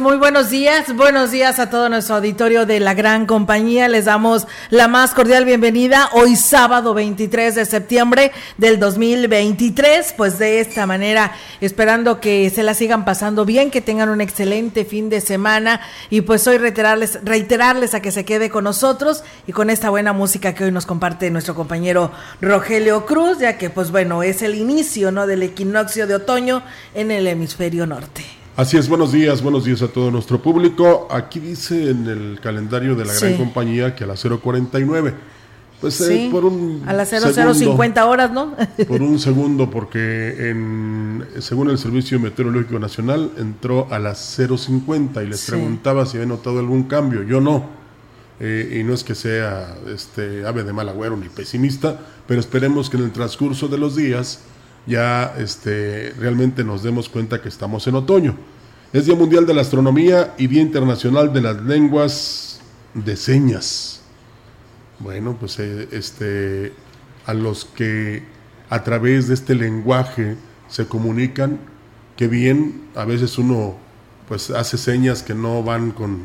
Muy buenos días, buenos días a todo nuestro auditorio de la gran compañía. Les damos la más cordial bienvenida hoy sábado 23 de septiembre del 2023. Pues de esta manera, esperando que se la sigan pasando bien, que tengan un excelente fin de semana y pues hoy reiterarles, reiterarles a que se quede con nosotros y con esta buena música que hoy nos comparte nuestro compañero Rogelio Cruz, ya que pues bueno, es el inicio ¿no? del equinoccio de otoño en el hemisferio norte. Así es, buenos días, buenos días a todo nuestro público. Aquí dice en el calendario de la gran compañía que a las 0.49. Pues eh, por un a las 0050 horas, ¿no? por un segundo, porque en, según el Servicio Meteorológico Nacional entró a las 0.50 y les preguntaba si había notado algún cambio. Yo no. Eh, y no es que sea este ave de mal agüero ni pesimista, pero esperemos que en el transcurso de los días ya este, realmente nos demos cuenta que estamos en otoño. Es Día Mundial de la Astronomía y Día Internacional de las Lenguas de Señas. Bueno, pues eh, este, a los que a través de este lenguaje se comunican, que bien, a veces uno pues hace señas que no van con,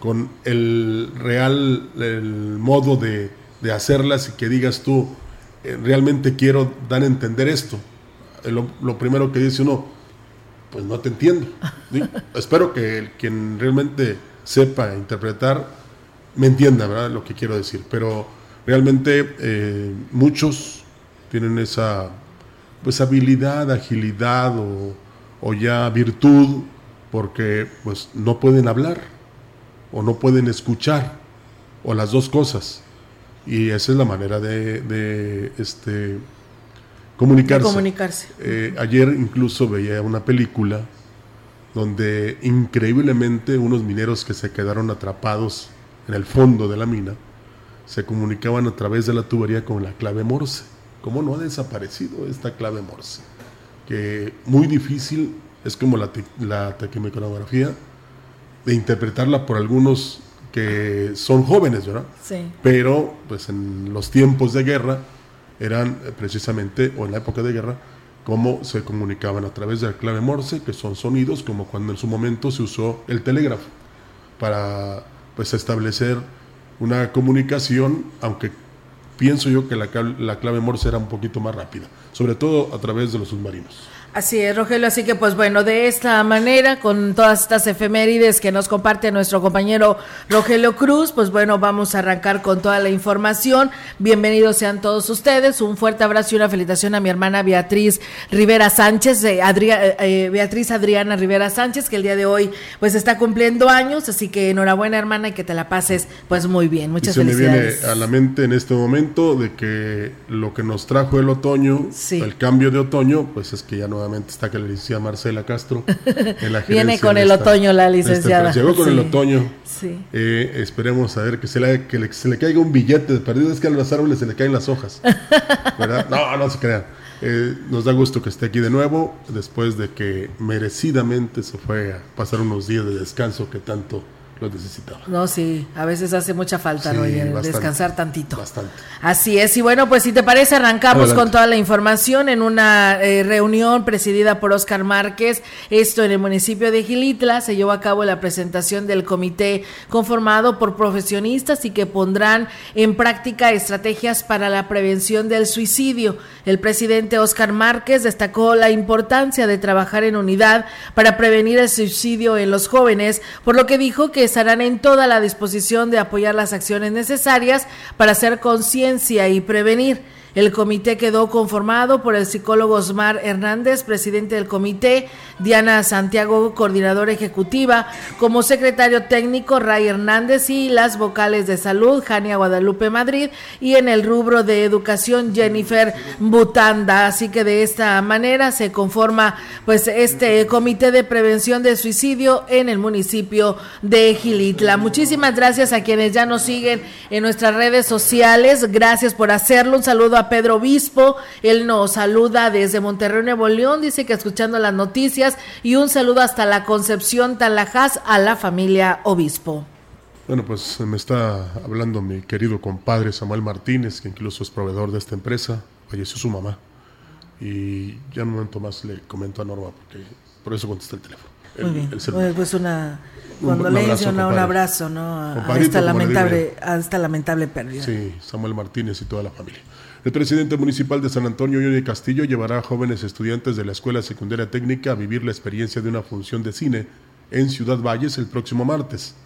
con el real el modo de, de hacerlas y que digas tú, realmente quiero dar a entender esto. Eh, lo, primero que dice uno, pues no te entiendo. Espero que el, quien realmente sepa interpretar me entienda ¿verdad? lo que quiero decir. Pero realmente eh, muchos tienen esa pues habilidad, agilidad o, o, ya virtud porque pues no pueden hablar o no pueden escuchar o las dos cosas. Y esa es la manera de, este, comunicarse. comunicarse. Eh, ayer incluso veía una película donde increíblemente unos mineros que se quedaron atrapados en el fondo de la mina se comunicaban a través de la tubería con la clave Morse. ¿Cómo no ha desaparecido esta clave Morse? Que muy difícil, es como la, la tequimecanografía, de interpretarla por algunos que son jóvenes, ¿verdad? Sí. Pero, pues en los tiempos de guerra, eran eh, precisamente, o en la época de guerra, cómo se comunicaban a través de la clave Morse, que son sonidos, como cuando en su momento se usó el telégrafo, para pues establecer una comunicación, aunque pienso yo que la, la clave Morse era un poquito más rápida, sobre todo a través de los submarinos. Así es, Rogelio. Así que, pues bueno, de esta manera, con todas estas efemérides que nos comparte nuestro compañero Rogelio Cruz, pues bueno, vamos a arrancar con toda la información. Bienvenidos sean todos ustedes. Un fuerte abrazo y una felicitación a mi hermana Beatriz Rivera Sánchez, eh, eh, Beatriz Adriana Rivera Sánchez, que el día de hoy, pues está cumpliendo años. Así que enhorabuena, hermana, y que te la pases, pues muy bien. Muchas y se felicidades. me viene a la mente en este momento de que lo que nos trajo el otoño, el cambio de otoño, pues es que ya no está que la licenciada Marcela Castro. En la Viene con el otoño la licenciada. llegó con el otoño. Sí. Eh, esperemos a ver que se le, que se le caiga un billete de perdido. Es que a los árboles se le caen las hojas. ¿Verdad? No, no se crean. Eh, nos da gusto que esté aquí de nuevo, después de que merecidamente se fue a pasar unos días de descanso que tanto lo necesitaba. No, sí, a veces hace mucha falta, descansar tantito. Bastante. Así es, y bueno, pues si te parece, arrancamos con toda la información en una eh, reunión presidida por Oscar Márquez, esto en el municipio de Gilitla, se llevó a cabo la presentación del comité conformado por profesionistas y que pondrán en práctica estrategias para la prevención del suicidio. El presidente Oscar Márquez destacó la importancia de trabajar en unidad para prevenir el suicidio en los jóvenes, por lo que dijo que estarán en toda la disposición de apoyar las acciones necesarias para hacer conciencia y prevenir. El comité quedó conformado por el psicólogo Osmar Hernández, presidente del comité, Diana Santiago, coordinadora ejecutiva, como secretario técnico Ray Hernández y las vocales de salud, Jania Guadalupe Madrid, y en el rubro de educación, Jennifer Butanda. Así que de esta manera se conforma pues este comité de prevención de suicidio en el municipio de Gilitla. Muchísimas gracias a quienes ya nos siguen en nuestras redes sociales. Gracias por hacerlo. Un saludo a Pedro Obispo, él nos saluda desde Monterrey, Nuevo León, dice que escuchando las noticias y un saludo hasta la Concepción Talajás a la familia Obispo. Bueno, pues me está hablando mi querido compadre Samuel Martínez, que incluso es proveedor de esta empresa, falleció su mamá. Y ya en un momento más le comento a Norma, porque por eso contesté el teléfono. Muy bien, pues una condolencia, un, un, abrazo, ¿no? A esta, lamentable, a esta lamentable pérdida. Sí, Samuel Martínez y toda la familia. El presidente municipal de San Antonio, Johnny Castillo, llevará a jóvenes estudiantes de la Escuela Secundaria Técnica a vivir la experiencia de una función de cine en Ciudad Valles el próximo martes.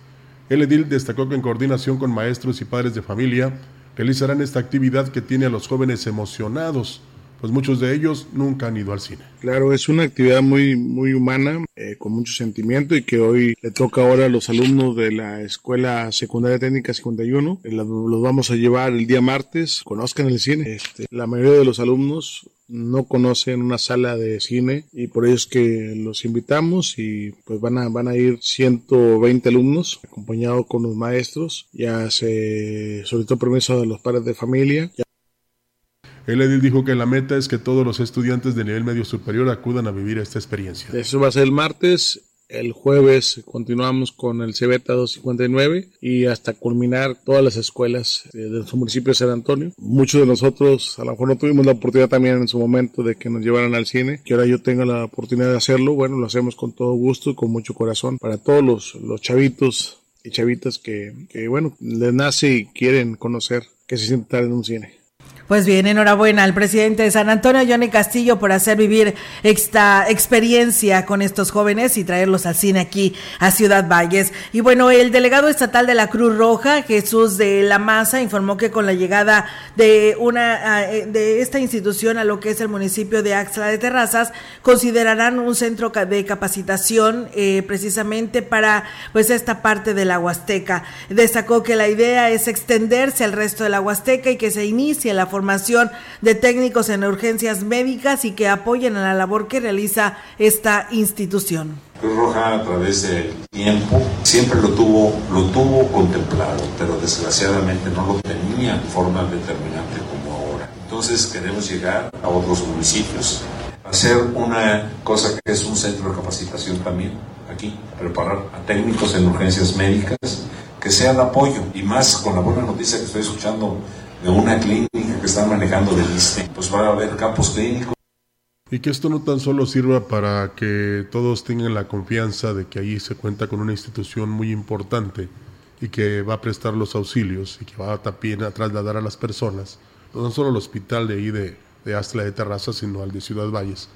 El edil destacó que en coordinación con maestros y padres de familia realizarán esta actividad que tiene a los jóvenes emocionados pues muchos de ellos nunca han ido al cine. Claro, es una actividad muy, muy humana, eh, con mucho sentimiento y que hoy le toca ahora a los alumnos de la Escuela Secundaria Técnica 51. Eh, los vamos a llevar el día martes, conozcan el cine. Este, la mayoría de los alumnos no conocen una sala de cine y por ello es que los invitamos y pues van a, van a ir 120 alumnos acompañados con los maestros. Ya se solicitó permiso de los padres de familia. El edil dijo que la meta es que todos los estudiantes de nivel medio superior acudan a vivir esta experiencia. Eso va a ser el martes. El jueves continuamos con el CBETA 259 y hasta culminar todas las escuelas de nuestro municipio de San Antonio. Muchos de nosotros a lo mejor no tuvimos la oportunidad también en su momento de que nos llevaran al cine, que ahora yo tenga la oportunidad de hacerlo. Bueno, lo hacemos con todo gusto y con mucho corazón para todos los, los chavitos y chavitas que, que, bueno, les nace y quieren conocer que se siente estar en un cine. Pues bien, enhorabuena al presidente de San Antonio, Johnny Castillo, por hacer vivir esta experiencia con estos jóvenes y traerlos al cine aquí a Ciudad Valles. Y bueno, el delegado estatal de la Cruz Roja, Jesús de la Maza, informó que con la llegada de una eh, de esta institución a lo que es el municipio de Axla de Terrazas, considerarán un centro de capacitación eh, precisamente para pues esta parte de la Huasteca. Destacó que la idea es extenderse al resto de la Huasteca y que se inicie la formación de técnicos en urgencias médicas y que apoyen a la labor que realiza esta institución. Cruz Roja a través del tiempo siempre lo tuvo, lo tuvo contemplado, pero desgraciadamente no lo tenía en forma determinante como ahora. Entonces queremos llegar a otros municipios, hacer una cosa que es un centro de capacitación también aquí, preparar a técnicos en urgencias médicas que sean apoyo y más con la buena noticia que estoy escuchando de una clínica que están manejando del ISTE, pues va a haber campos clínicos. Y que esto no tan solo sirva para que todos tengan la confianza de que ahí se cuenta con una institución muy importante y que va a prestar los auxilios y que va también a trasladar a las personas, no solo al hospital de ahí de, de Astla de Terraza, sino al de Ciudad Valles,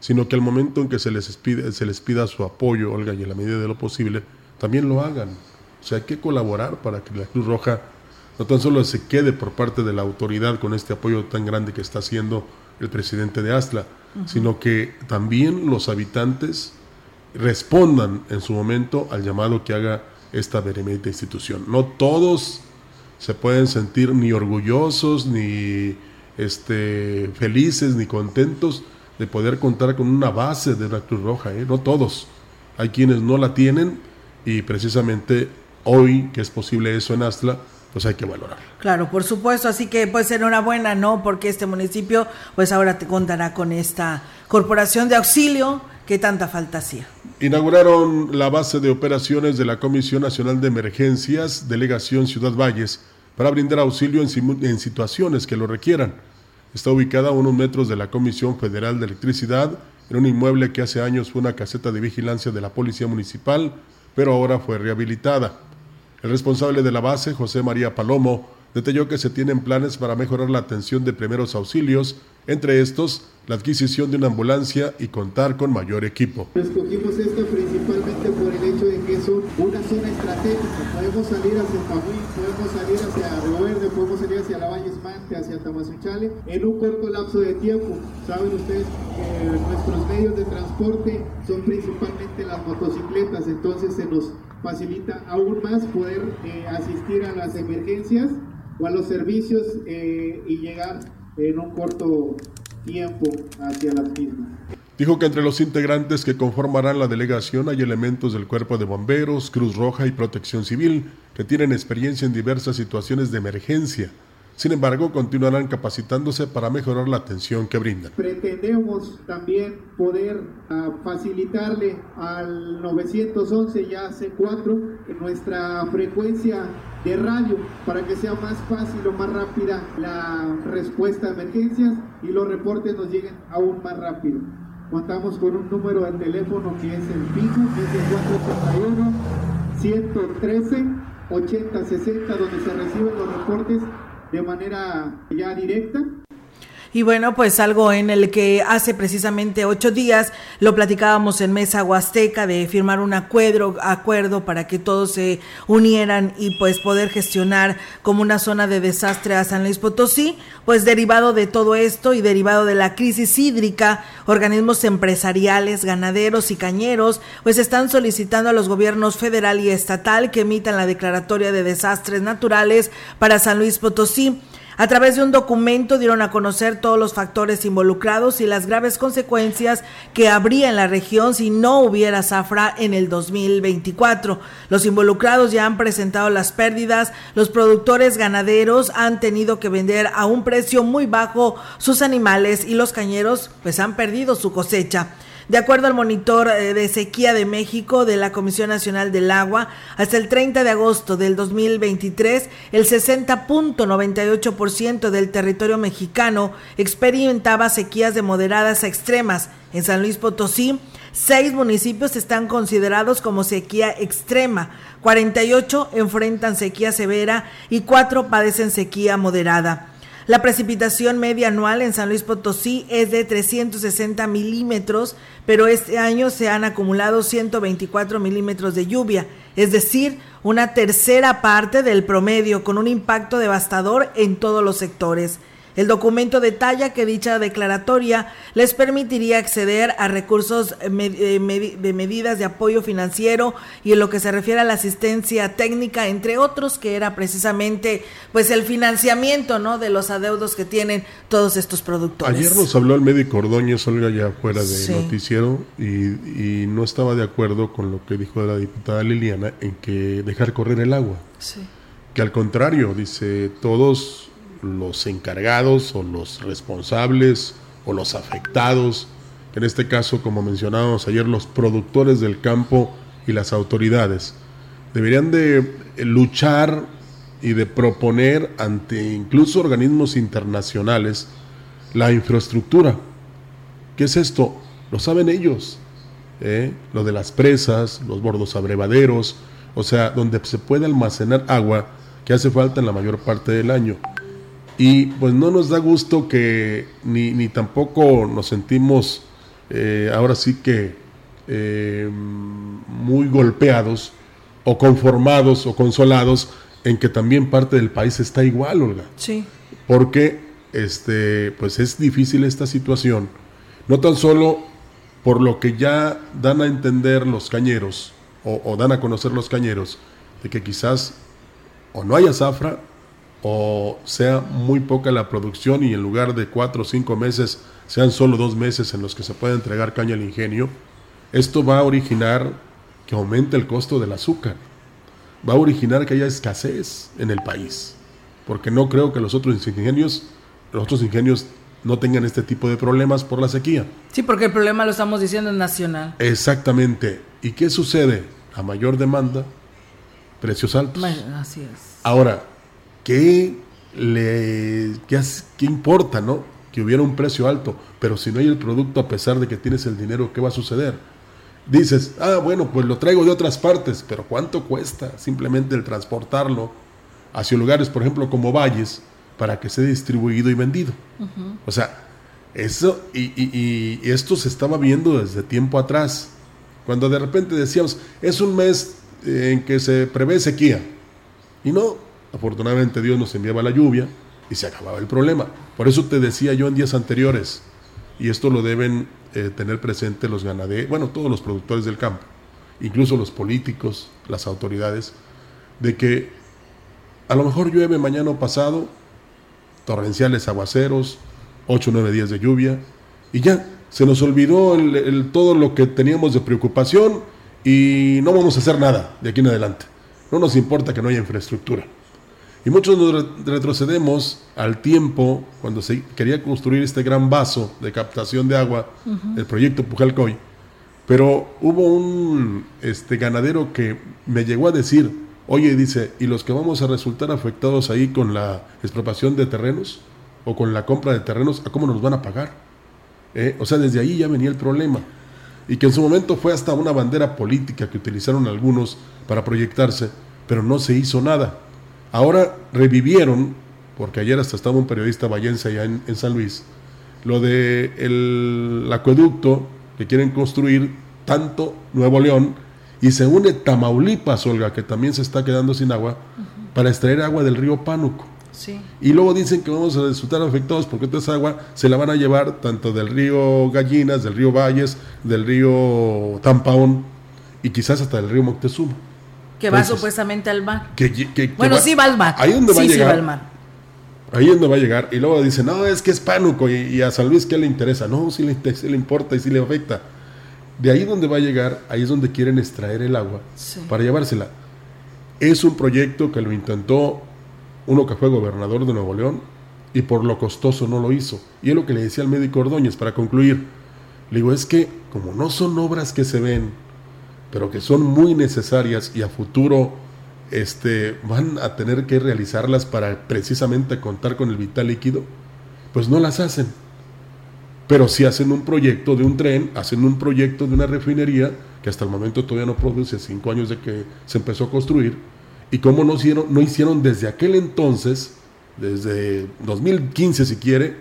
sino que al momento en que se les, se les pida su apoyo, Olga, y en la medida de lo posible, también lo hagan. O sea, hay que colaborar para que la Cruz Roja no tan solo se quede por parte de la autoridad con este apoyo tan grande que está haciendo el presidente de Astla, sino que también los habitantes respondan en su momento al llamado que haga esta benemérita institución. No todos se pueden sentir ni orgullosos, ni este, felices, ni contentos de poder contar con una base de la Cruz Roja, ¿eh? no todos. Hay quienes no la tienen y precisamente hoy que es posible eso en Astla, pues hay que valorar. Claro, por supuesto, así que pues enhorabuena, ¿no? Porque este municipio pues ahora te contará con esta corporación de auxilio que tanta falta hacía. Inauguraron la base de operaciones de la Comisión Nacional de Emergencias, Delegación Ciudad Valles, para brindar auxilio en, en situaciones que lo requieran. Está ubicada a unos metros de la Comisión Federal de Electricidad, en un inmueble que hace años fue una caseta de vigilancia de la Policía Municipal, pero ahora fue rehabilitada. El responsable de la base, José María Palomo, detalló que se tienen planes para mejorar la atención de primeros auxilios, entre estos la adquisición de una ambulancia y contar con mayor equipo. Escogimos esta principalmente por el hecho de que es una zona estratégica. Podemos salir hacia Tamuín, podemos salir hacia Río Verde, podemos salir hacia Esmante, hacia Tamazuchale, en un corto lapso de tiempo. Saben ustedes que nuestros medios de transporte son principalmente las motocicletas, entonces se nos facilita aún más poder eh, asistir a las emergencias o a los servicios eh, y llegar en un corto tiempo hacia las mismas. Dijo que entre los integrantes que conformarán la delegación hay elementos del Cuerpo de Bomberos, Cruz Roja y Protección Civil que tienen experiencia en diversas situaciones de emergencia sin embargo, continuarán capacitándose para mejorar la atención que brindan. Pretendemos también poder uh, facilitarle al 911 ya C4 nuestra frecuencia de radio para que sea más fácil o más rápida la respuesta a emergencias y los reportes nos lleguen aún más rápido. Contamos con un número de teléfono que es el fijo, que es el 481 113 8060 donde se reciben los reportes de manera ya directa. Y bueno, pues algo en el que hace precisamente ocho días lo platicábamos en Mesa Huasteca de firmar un acuerdo, acuerdo para que todos se unieran y pues poder gestionar como una zona de desastre a San Luis Potosí, pues derivado de todo esto y derivado de la crisis hídrica, organismos empresariales, ganaderos y cañeros, pues están solicitando a los gobiernos federal y estatal que emitan la declaratoria de desastres naturales para San Luis Potosí. A través de un documento dieron a conocer todos los factores involucrados y las graves consecuencias que habría en la región si no hubiera zafra en el 2024. Los involucrados ya han presentado las pérdidas, los productores ganaderos han tenido que vender a un precio muy bajo sus animales y los cañeros pues han perdido su cosecha. De acuerdo al monitor eh, de sequía de México de la Comisión Nacional del Agua, hasta el 30 de agosto del 2023, el 60.98% del territorio mexicano experimentaba sequías de moderadas a extremas. En San Luis Potosí, seis municipios están considerados como sequía extrema, 48 enfrentan sequía severa y cuatro padecen sequía moderada. La precipitación media anual en San Luis Potosí es de 360 milímetros, pero este año se han acumulado 124 milímetros de lluvia, es decir, una tercera parte del promedio, con un impacto devastador en todos los sectores. El documento detalla que dicha declaratoria les permitiría acceder a recursos eh, de medidas de apoyo financiero y en lo que se refiere a la asistencia técnica, entre otros, que era precisamente pues el financiamiento ¿no? de los adeudos que tienen todos estos productores. Ayer nos habló el médico Ordóñez, Olga, ya fuera de noticiero, y, no estaba de acuerdo con lo que dijo la diputada Liliana en que dejar correr el agua. Que al contrario, dice, todos los encargados o los responsables o los afectados, en este caso, como mencionábamos ayer, los productores del campo y las autoridades, deberían de luchar y de proponer ante incluso organismos internacionales la infraestructura. ¿Qué es esto? Lo saben ellos. ¿eh? Lo de las presas, los bordos abrevaderos, o sea, donde se puede almacenar agua que hace falta en la mayor parte del año. Y pues no nos da gusto que ni, ni tampoco nos sentimos eh, ahora sí que eh, muy golpeados o conformados o consolados en que también parte del país está igual, Olga. Sí. Porque este, pues es difícil esta situación, no tan solo por lo que ya dan a entender los cañeros o, o dan a conocer los cañeros, de que quizás o no haya zafra o sea muy poca la producción y en lugar de cuatro o cinco meses sean solo dos meses en los que se puede entregar caña al ingenio, esto va a originar que aumente el costo del azúcar. va a originar que haya escasez en el país. Porque no creo que los otros ingenios, los otros ingenios no tengan este tipo de problemas por la sequía. Sí, porque el problema lo estamos diciendo es nacional. Exactamente. ¿Y qué sucede? A mayor demanda, precios altos. Así es. Ahora, ¿qué, le, qué, qué importa, no? Que hubiera un precio alto, pero si no hay el producto a pesar de que tienes el dinero, ¿qué va a suceder? Dices, ah, bueno, pues lo traigo de otras partes, pero ¿cuánto cuesta simplemente el transportarlo hacia lugares, por ejemplo, como Valles, para que sea distribuido y vendido? O sea, eso, y, y, esto se estaba viendo desde tiempo atrás, cuando de repente decíamos, es un mes en que se prevé sequía, y no, afortunadamente Dios nos enviaba la lluvia y se acababa el problema. Por eso te decía yo en días anteriores, y esto lo deben eh, tener presente los ganaderos, bueno, todos los productores del campo, incluso los políticos, las autoridades, de que a lo mejor llueve mañana o pasado, torrenciales aguaceros, 8 o 9 días de lluvia, y ya, se nos olvidó todo lo que teníamos de preocupación y no vamos a hacer nada de aquí en adelante. No nos importa que no haya infraestructura. Y muchos nos retrocedemos al tiempo cuando se quería construir este gran vaso de captación de agua, el proyecto Pujalcoy. Pero hubo un este, ganadero que me llegó a decir, oye, dice, ¿y los que vamos a resultar afectados ahí con la expropiación de terrenos o con la compra de terrenos, ¿a cómo nos van a pagar? ¿Eh? O sea, desde ahí ya venía el problema. Y que en su momento fue hasta una bandera política que utilizaron algunos para proyectarse, pero no se hizo nada. Ahora revivieron, porque ayer hasta estaba un periodista vallense allá en, San Luis, lo de el acueducto que quieren construir tanto Nuevo León y se une Tamaulipas, Olga, que también se está quedando sin agua, para extraer agua del río Pánuco. Sí. Y luego dicen que vamos a resultar afectados porque toda esa agua se la van a llevar tanto del río Gallinas, del río Valles, del río Tampaón y quizás hasta del río Moctezuma. Que va supuestamente al mar. Que, bueno, sí va al mar. Ahí donde va a llegar. Sí va al mar. Ahí donde va a llegar. Y luego dice, no, es que es pánuco. Y, a San Luis, ¿qué le interesa? No, sí le, le, importa y sí le afecta. De ahí donde va a llegar, ahí es donde quieren extraer el agua para llevársela. Es un proyecto que lo intentó uno que fue gobernador de Nuevo León y por lo costoso no lo hizo. Y es lo que le decía al médico Ordóñez para concluir. Le digo, es que como no son obras que se ven, pero que son muy necesarias y a futuro este, van a tener que realizarlas para precisamente contar con el vital líquido, pues no las hacen. Pero si hacen un proyecto de un tren, hacen un proyecto de una refinería, que hasta el momento todavía no produce, cinco años de que se empezó a construir, y cómo no hicieron, no hicieron desde aquel entonces, desde 2015 si quiere,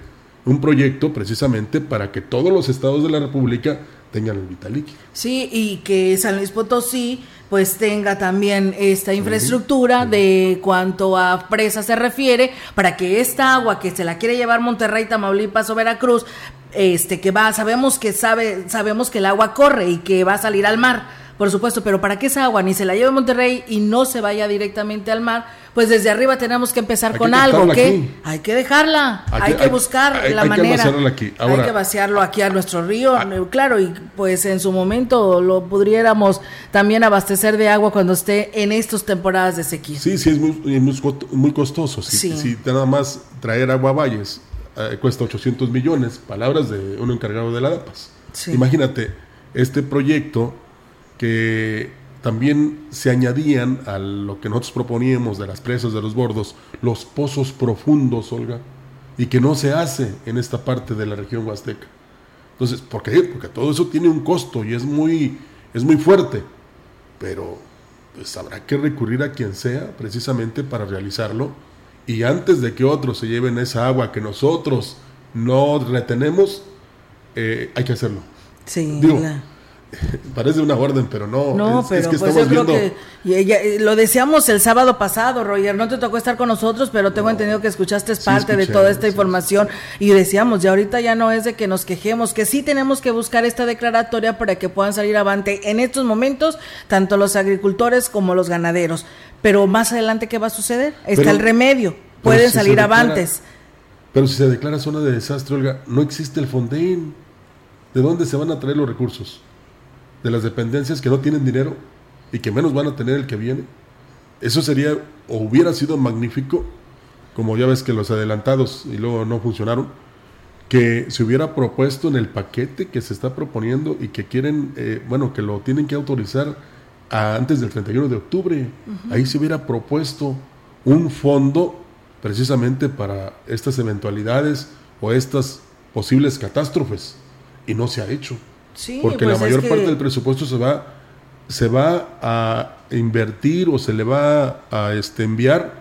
un proyecto precisamente para que todos los estados de la República tengan el vital líquido. Sí, y que San Luis Potosí pues tenga también esta infraestructura de cuanto a presa se refiere para que esta agua que se la quiere llevar Monterrey, Tamaulipas o Veracruz, este que va, sabemos que sabe, sabemos que el agua corre y que va a salir al mar por supuesto, pero para que esa agua ni se la lleve Monterrey y no se vaya directamente al mar, pues desde arriba tenemos que empezar con algo que hay que dejarla, hay que buscar la manera, hay que vaciarlo aquí a nuestro río, ah. claro, y pues en su momento lo pudiéramos también abastecer de agua cuando esté en estas temporadas de sequía. Sí, sí, es muy, costoso. Si, si nada más traer agua a Valles eh, cuesta 800 millones, palabras de un encargado de la DAPAS. Imagínate, este proyecto que también se añadían a lo que nosotros proponíamos de las presas de los bordos, los pozos profundos, Olga, y que no se hace en esta parte de la región huasteca. Entonces, ¿por qué? Porque todo eso tiene un costo y es muy, es muy fuerte, pero pues habrá que recurrir a quien sea precisamente para realizarlo y antes de que otros se lleven esa agua que nosotros no retenemos, eh, hay que hacerlo. Sí, Parece una orden, pero no. No, pero pues yo creo que y lo decíamos el sábado pasado, Roger. No te tocó estar con nosotros, pero tengo entendido que escuchaste parte de toda esta información y decíamos, ya ahorita ya no es de que nos quejemos, que sí tenemos que buscar esta declaratoria para que puedan salir avante en estos momentos tanto los agricultores como los ganaderos. Pero más adelante, ¿qué va a suceder? Está el remedio, pueden salir avantes. Pero si se declara zona de desastre, Olga, no existe el Fonden. ¿De dónde se van a traer los recursos? De las dependencias que no tienen dinero y que menos van a tener el que viene. Eso sería o hubiera sido magnífico, como ya ves que los adelantados y luego no funcionaron, que se hubiera propuesto en el paquete que se está proponiendo y que quieren, eh, bueno, que lo tienen que autorizar antes del 31 de octubre. Ahí se hubiera propuesto un fondo precisamente para estas eventualidades o estas posibles catástrofes y no se ha hecho. Porque la pues mayor parte del presupuesto se va se va a invertir o se le va a este, enviar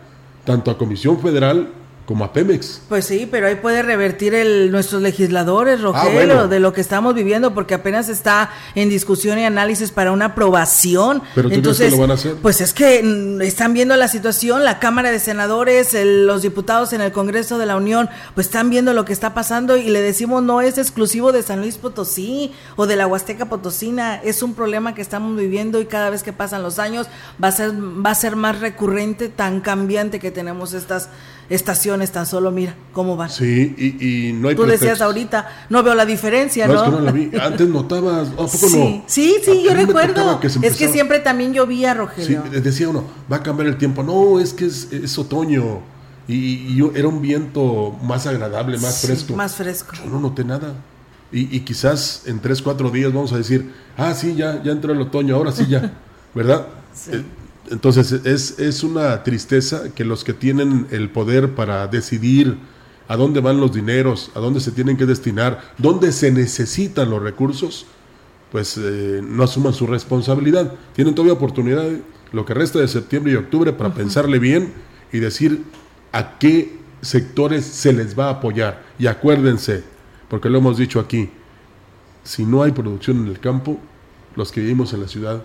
tanto a Comisión Federal como a Pemex. Pues sí, pero ahí puede revertir el, nuestros legisladores, ah, Rogelio, de lo que estamos viviendo, porque apenas está en discusión y análisis para una aprobación. Pero Entonces, lo van a hacer? pues es que mm, están viendo la situación, la Cámara de Senadores, los diputados en el Congreso de la Unión, pues están viendo lo que está pasando y le decimos no es exclusivo de San Luis Potosí o de la Huasteca Potosina, es un problema que estamos viviendo y cada vez que pasan los años va a ser va a ser más recurrente, tan cambiante que tenemos estas estaciones tan solo, mira cómo van. Sí, y, no hay Tú decías ahorita, no veo la diferencia, ¿no? ¿no? Es que no la vi. Antes notabas, ¿a poco sí, no? Sí, sí, yo recuerdo. es que siempre también llovía, Rogelio. Sí, decía uno, va a cambiar el tiempo. No, es que es, otoño. Y, era un viento más agradable, más fresco. Más fresco. Yo no noté nada. Y, quizás en tres, cuatro días vamos a decir, ah, sí, ya, ya entró el otoño, ahora sí ya, ¿verdad? Sí. Eh, entonces es, es una tristeza que los que tienen el poder para decidir a dónde van los dineros, a dónde se tienen que destinar, dónde se necesitan los recursos, pues eh, no asuman su responsabilidad. Tienen todavía oportunidad, lo que resta de septiembre y octubre, para pensarle bien y decir a qué sectores se les va a apoyar. Y acuérdense, porque lo hemos dicho aquí, si no hay producción en el campo, los que vivimos en la ciudad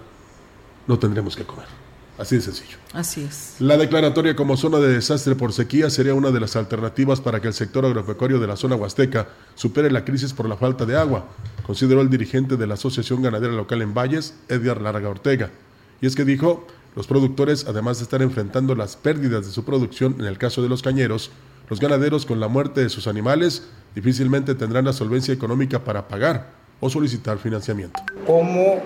no tendremos que comer. Así de sencillo. Así es. La declaratoria como zona de desastre por sequía sería una de las alternativas para que el sector agropecuario de la zona huasteca supere la crisis por la falta de agua, consideró el dirigente de la Asociación Ganadera Local en Valles, Edgar Larga Ortega. Y es que dijo, los productores, además de estar enfrentando las pérdidas de su producción en el caso de los cañeros, los ganaderos con la muerte de sus animales difícilmente tendrán la solvencia económica para pagar o solicitar financiamiento. ¿Cómo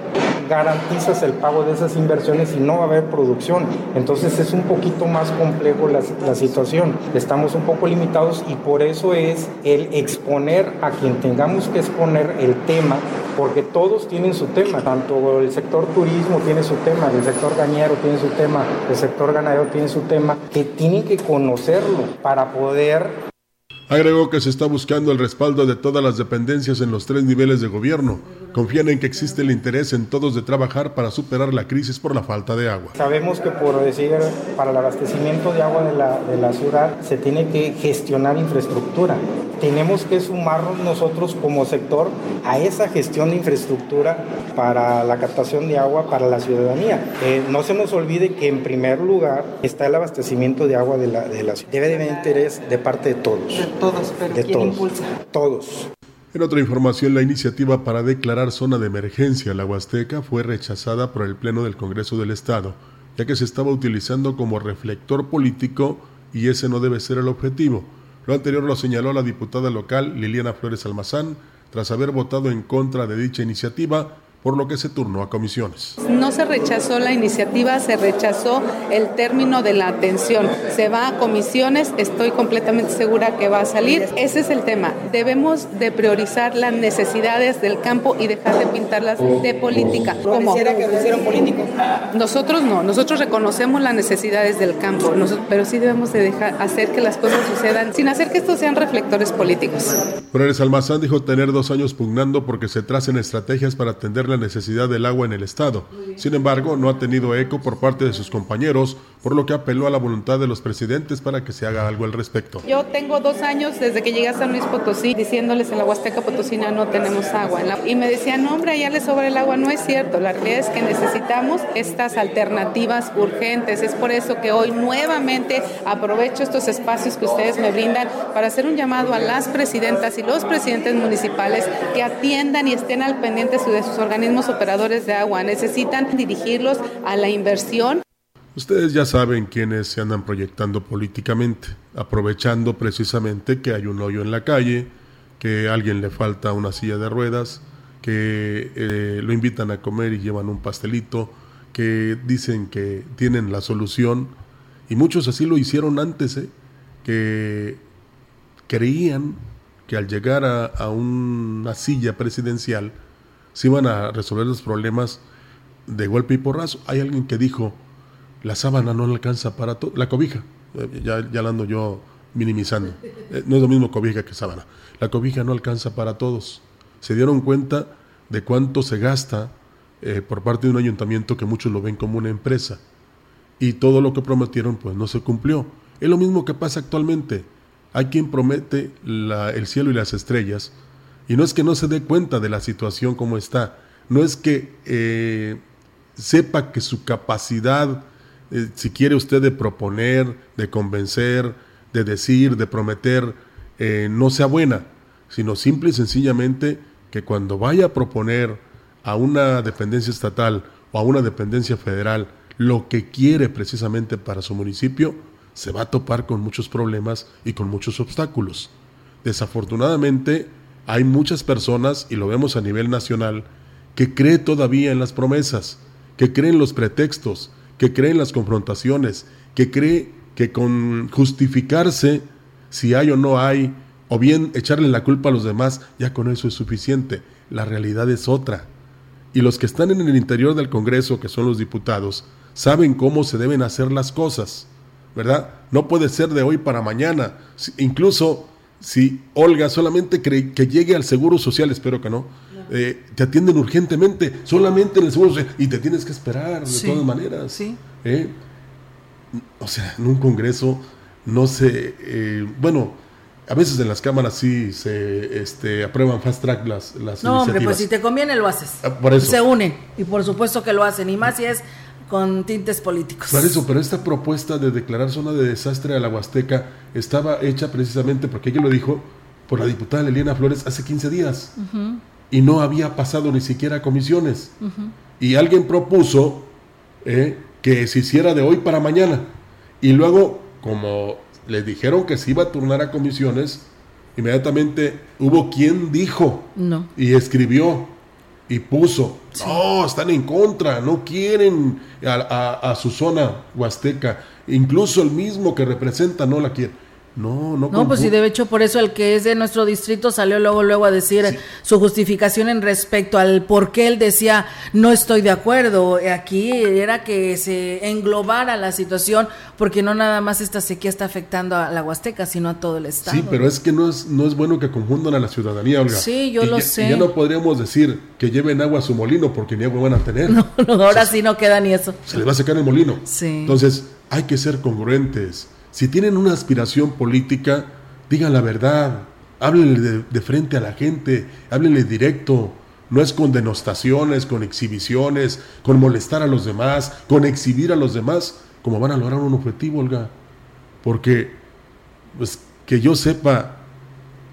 garantizas el pago de esas inversiones si no va a haber producción? Entonces es un poquito más complejo la, la situación. Estamos un poco limitados y por eso es el exponer a quien tengamos que exponer el tema, porque todos tienen su tema, tanto el sector turismo tiene su tema, el sector gañero tiene su tema, el sector ganadero tiene su tema, que tienen que conocerlo para poder Agregó que se está buscando el respaldo de todas las dependencias en los tres niveles de gobierno. Confían en que existe el interés en todos de trabajar para superar la crisis por la falta de agua. Sabemos que por decir, para el abastecimiento de agua de la, de la ciudad se tiene que gestionar infraestructura. Tenemos que sumarnos nosotros como sector a esa gestión de infraestructura para la captación de agua para la ciudadanía. Eh, no se nos olvide que en primer lugar está el abastecimiento de agua de la, de la ciudad. Debe de haber interés de parte de todos todos, pero de ¿quién todos, impulsa? Todos. En otra información, la iniciativa para declarar zona de emergencia la Huasteca fue rechazada por el Pleno del Congreso del Estado, ya que se estaba utilizando como reflector político y ese no debe ser el objetivo. Lo anterior lo señaló la diputada local Liliana Flores Almazán, tras haber votado en contra de dicha iniciativa por lo que se turnó a comisiones. No se rechazó la iniciativa, se rechazó el término de la atención. Se va a comisiones, estoy completamente segura que va a salir. Ese es el tema. Debemos de priorizar las necesidades del campo y dejar de pintarlas de política. ¿Cómo? que lo hicieron político. Nosotros no, nosotros reconocemos las necesidades del campo, pero sí debemos de dejar hacer que las cosas sucedan sin hacer que estos sean reflectores políticos. Flores Almazán dijo tener dos años pugnando porque se tracen estrategias para atender la necesidad del agua en el Estado. Sin embargo, no ha tenido eco por parte de sus compañeros, por lo que apeló a la voluntad de los presidentes para que se haga algo al respecto. Yo tengo dos años desde que llegué a San Luis Potosí diciéndoles en la Huasteca Potosina no tenemos agua. Y me decían, hombre, allá le sobra el agua. No es cierto. La realidad es que necesitamos estas alternativas urgentes. Es por eso que hoy nuevamente aprovecho estos espacios que ustedes me brindan para hacer un llamado a las presidentas y los presidentes municipales que atiendan y estén al pendiente de sus organismos operadores de agua. Necesitan dirigirlos a la inversión. Ustedes ya saben quiénes se andan proyectando políticamente, aprovechando precisamente que hay un hoyo en la calle, que a alguien le falta una silla de ruedas, que eh, lo invitan a comer y llevan un pastelito, que dicen que tienen la solución, y muchos así lo hicieron antes, ¿eh? que creían que al llegar a, una silla presidencial se iban a resolver los problemas de golpe y porrazo. Hay alguien que dijo, la sábana no alcanza para todo, la cobija, eh, ya, ya la ando yo minimizando, eh, no es lo mismo cobija que sábana, la cobija no alcanza para todos. Se dieron cuenta de cuánto se gasta eh, por parte de un ayuntamiento que muchos lo ven como una empresa. Y todo lo que prometieron pues no se cumplió. Es lo mismo que pasa actualmente. Hay quien promete el cielo y las estrellas y no es que no se dé cuenta de la situación como está, no es que sepa que su capacidad, eh, si quiere usted de proponer, de convencer, de decir, de prometer, no sea buena, sino simple y sencillamente que cuando vaya a proponer a una dependencia estatal o a una dependencia federal lo que quiere precisamente para su municipio, se va a topar con muchos problemas y con muchos obstáculos. Desafortunadamente, hay muchas personas, y lo vemos a nivel nacional, que cree todavía en las promesas, que creen los pretextos, que creen las confrontaciones, que cree que con justificarse si hay o no hay, o bien echarle la culpa a los demás, ya con eso es suficiente. La realidad es otra y los que están en el interior del Congreso, que son los diputados, saben cómo se deben hacer las cosas, ¿verdad? No puede ser de hoy para mañana. Incluso si Olga solamente cree que llegue al Seguro Social, espero que no, eh, te atienden urgentemente, solamente en el Seguro Social, y te tienes que esperar de todas maneras. Sí. ¿eh? O sea, en un Congreso no se... Eh, bueno, a veces en las cámaras sí se este, aprueban fast track las, las no, hombre, pues si te conviene lo haces. Ah, por eso. Se unen y por supuesto que lo hacen, y más si es con tintes políticos. Por eso, pero esta propuesta de declarar zona de desastre a la Huasteca estaba hecha precisamente porque ella lo dijo por la diputada Liliana Flores hace 15 días y no había pasado ni siquiera comisiones. Y alguien propuso eh, que se hiciera de hoy para mañana. Y luego, como le dijeron que se iba a turnar a comisiones, inmediatamente hubo quien dijo no. y escribió y puso, no, están en contra, no quieren a, su zona huasteca, incluso el mismo que representa no la quiere. No, no. No, pues y de hecho por eso el que es de nuestro distrito salió luego luego a decir su justificación en respecto al por qué él decía no estoy de acuerdo. Aquí era que se englobara la situación porque no nada más esta sequía está afectando a la Huasteca, sino a todo el estado. Sí, pero es que no es no es bueno que confundan a la ciudadanía, Olga. Sí, yo lo sé. Y ya no podríamos decir que lleven agua a su molino porque ni agua van a tener. No, ahora sí no queda ni eso. Se le va a secar el molino. Sí. Entonces, hay que ser congruentes si tienen una aspiración política, digan la verdad, háblenle de, frente a la gente, háblenle directo. No es con denostaciones, con exhibiciones, con molestar a los demás, con exhibir a los demás, como van a lograr un objetivo, Olga. Porque, pues, que yo sepa,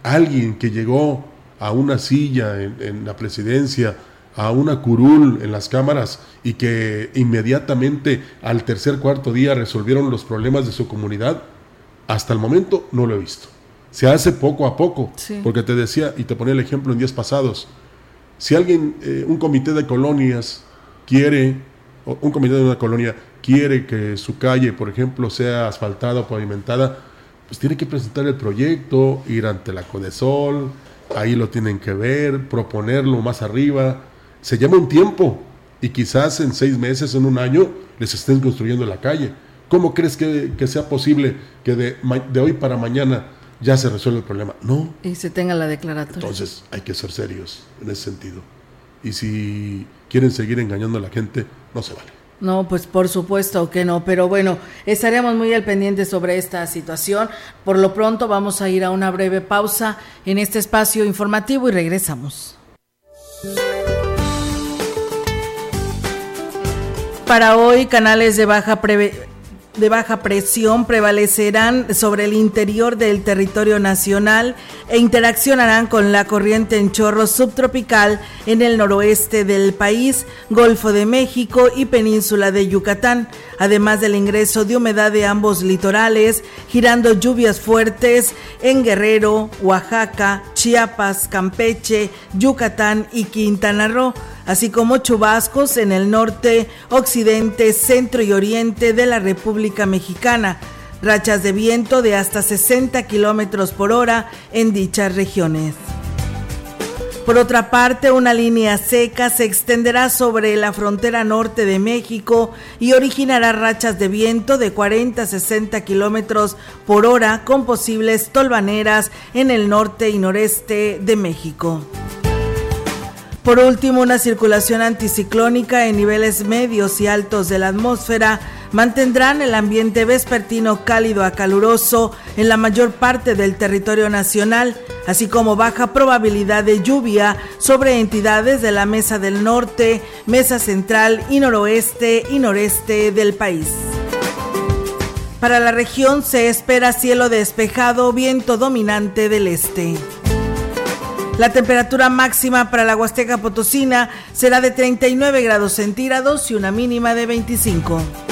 alguien que llegó a una silla en la presidencia a una curul en las cámaras y que inmediatamente al tercer cuarto día resolvieron los problemas de su comunidad, hasta el momento no lo he visto. Se hace poco a poco, porque te decía y te ponía el ejemplo en días pasados, si alguien, eh, un comité de colonias quiere, un comité de una colonia quiere que su calle, por ejemplo, sea asfaltada o pavimentada, pues tiene que presentar el proyecto, ir ante la Codesol, ahí lo tienen que ver, proponerlo más arriba, se llama un tiempo y quizás en seis meses, en un año, les estén construyendo la calle. ¿Cómo crees que, sea posible que de, de, hoy para mañana ya se resuelva el problema? No. Y se tenga la declaratoria. Entonces hay que ser serios en ese sentido. Y si quieren seguir engañando a la gente, no se vale. No, pues por supuesto que no, pero bueno, estaremos muy al pendiente sobre esta situación. Por lo pronto vamos a ir a una breve pausa en este espacio informativo y regresamos. Para hoy canales de baja de baja presión prevalecerán sobre el interior del territorio nacional e interaccionarán con la corriente en chorro subtropical en el noroeste del país, Golfo de México y península de Yucatán, además del ingreso de humedad de ambos litorales, girando lluvias fuertes en Guerrero, Oaxaca, Chiapas, Campeche, Yucatán y Quintana Roo así como chubascos en el norte, occidente, centro y oriente de la República Mexicana. Rachas de viento de hasta 60 kilómetros por hora en dichas regiones. Por otra parte, una línea seca se extenderá sobre la frontera norte de México y originará rachas de viento de 40 a 60 kilómetros por hora con posibles tolvaneras en el norte y noreste de México. Por último, una circulación anticiclónica en niveles medios y altos de la atmósfera mantendrán el ambiente vespertino cálido a caluroso en la mayor parte del territorio nacional, así como baja probabilidad de lluvia sobre entidades de la Mesa del Norte, Mesa Central y Noroeste y Noreste del país. Para la región se espera cielo despejado, viento dominante del este. La temperatura máxima para la Huasteca Potosina será de 39 grados centígrados y una mínima de 25.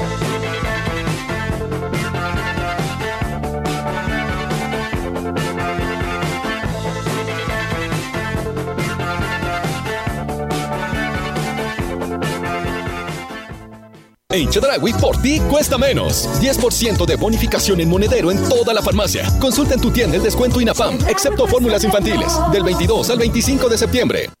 En por ti cuesta menos. 10% de bonificación en monedero en toda la farmacia. Consulta en tu tienda el descuento INAFAM, excepto fórmulas infantiles, del 22 al 25 de septiembre.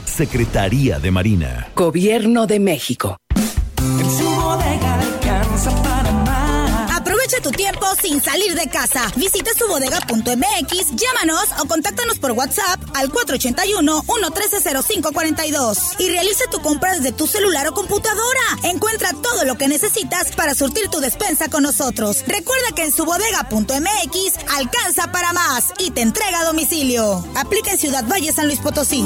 Secretaría de Marina. Gobierno de México. Aprovecha tu tiempo sin salir de casa. Visita subodega.mx, llámanos o contáctanos por WhatsApp al 481-113-0542 y realiza tu compra desde tu celular o computadora. Encuentra todo lo que necesitas para surtir tu despensa con nosotros. Recuerda que en subodega.mx alcanza para más y te entrega a domicilio. Aplica en Ciudad Valle, San Luis Potosí.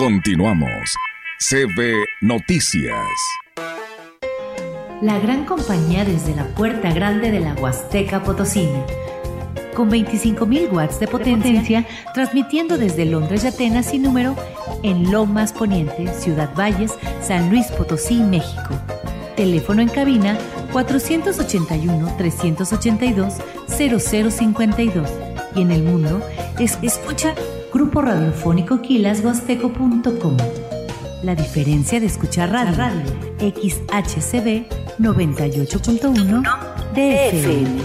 Continuamos. CB Noticias. La gran compañía desde la puerta grande de la Huasteca Potosina. Con 25.000 watts de potencia, transmitiendo desde Londres y Atenas sin número en Lomas Poniente, Ciudad Valles, San Luis Potosí, México. Teléfono en cabina 481-382-0052. Y en el mundo, es, escucha Grupo Radiofónico Quilashuasteco.com. La diferencia de escuchar radio, radio XHCB 98.1 DFM.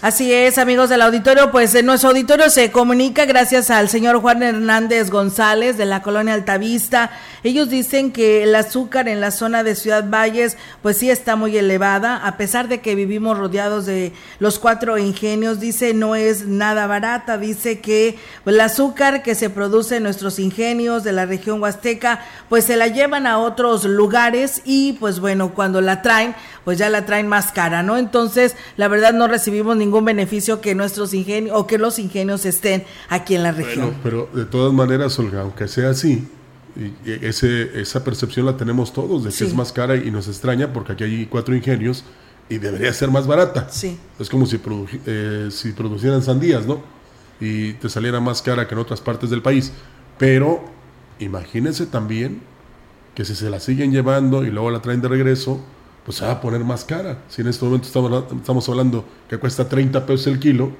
Así es, amigos del auditorio, pues en nuestro auditorio se comunica gracias al señor Juan Hernández González de la colonia Altavista. Ellos dicen que el azúcar en la zona de Ciudad Valles pues sí está muy elevada, a pesar de que vivimos rodeados de los cuatro ingenios, dice no es nada barata, dice que el azúcar que se produce en nuestros ingenios de la región huasteca pues se la llevan a otros lugares y pues bueno, cuando la traen pues ya la traen más cara, ¿no? Entonces, la verdad no recibimos ningún beneficio que nuestros ingenios o que los ingenios estén aquí en la región. pero de todas maneras, Olga, aunque sea así, Y ese, esa percepción la tenemos todos de que es más cara y nos extraña porque aquí hay cuatro ingenios y debería ser más barata. Sí. Es como si, eh, si producieran sandías, ¿no? Y te saliera más cara que en otras partes del país. Pero imagínense también que si se la siguen llevando y luego la traen de regreso, pues se va a poner más cara. Si en este momento estamos, estamos hablando que cuesta 30 pesos el kilo,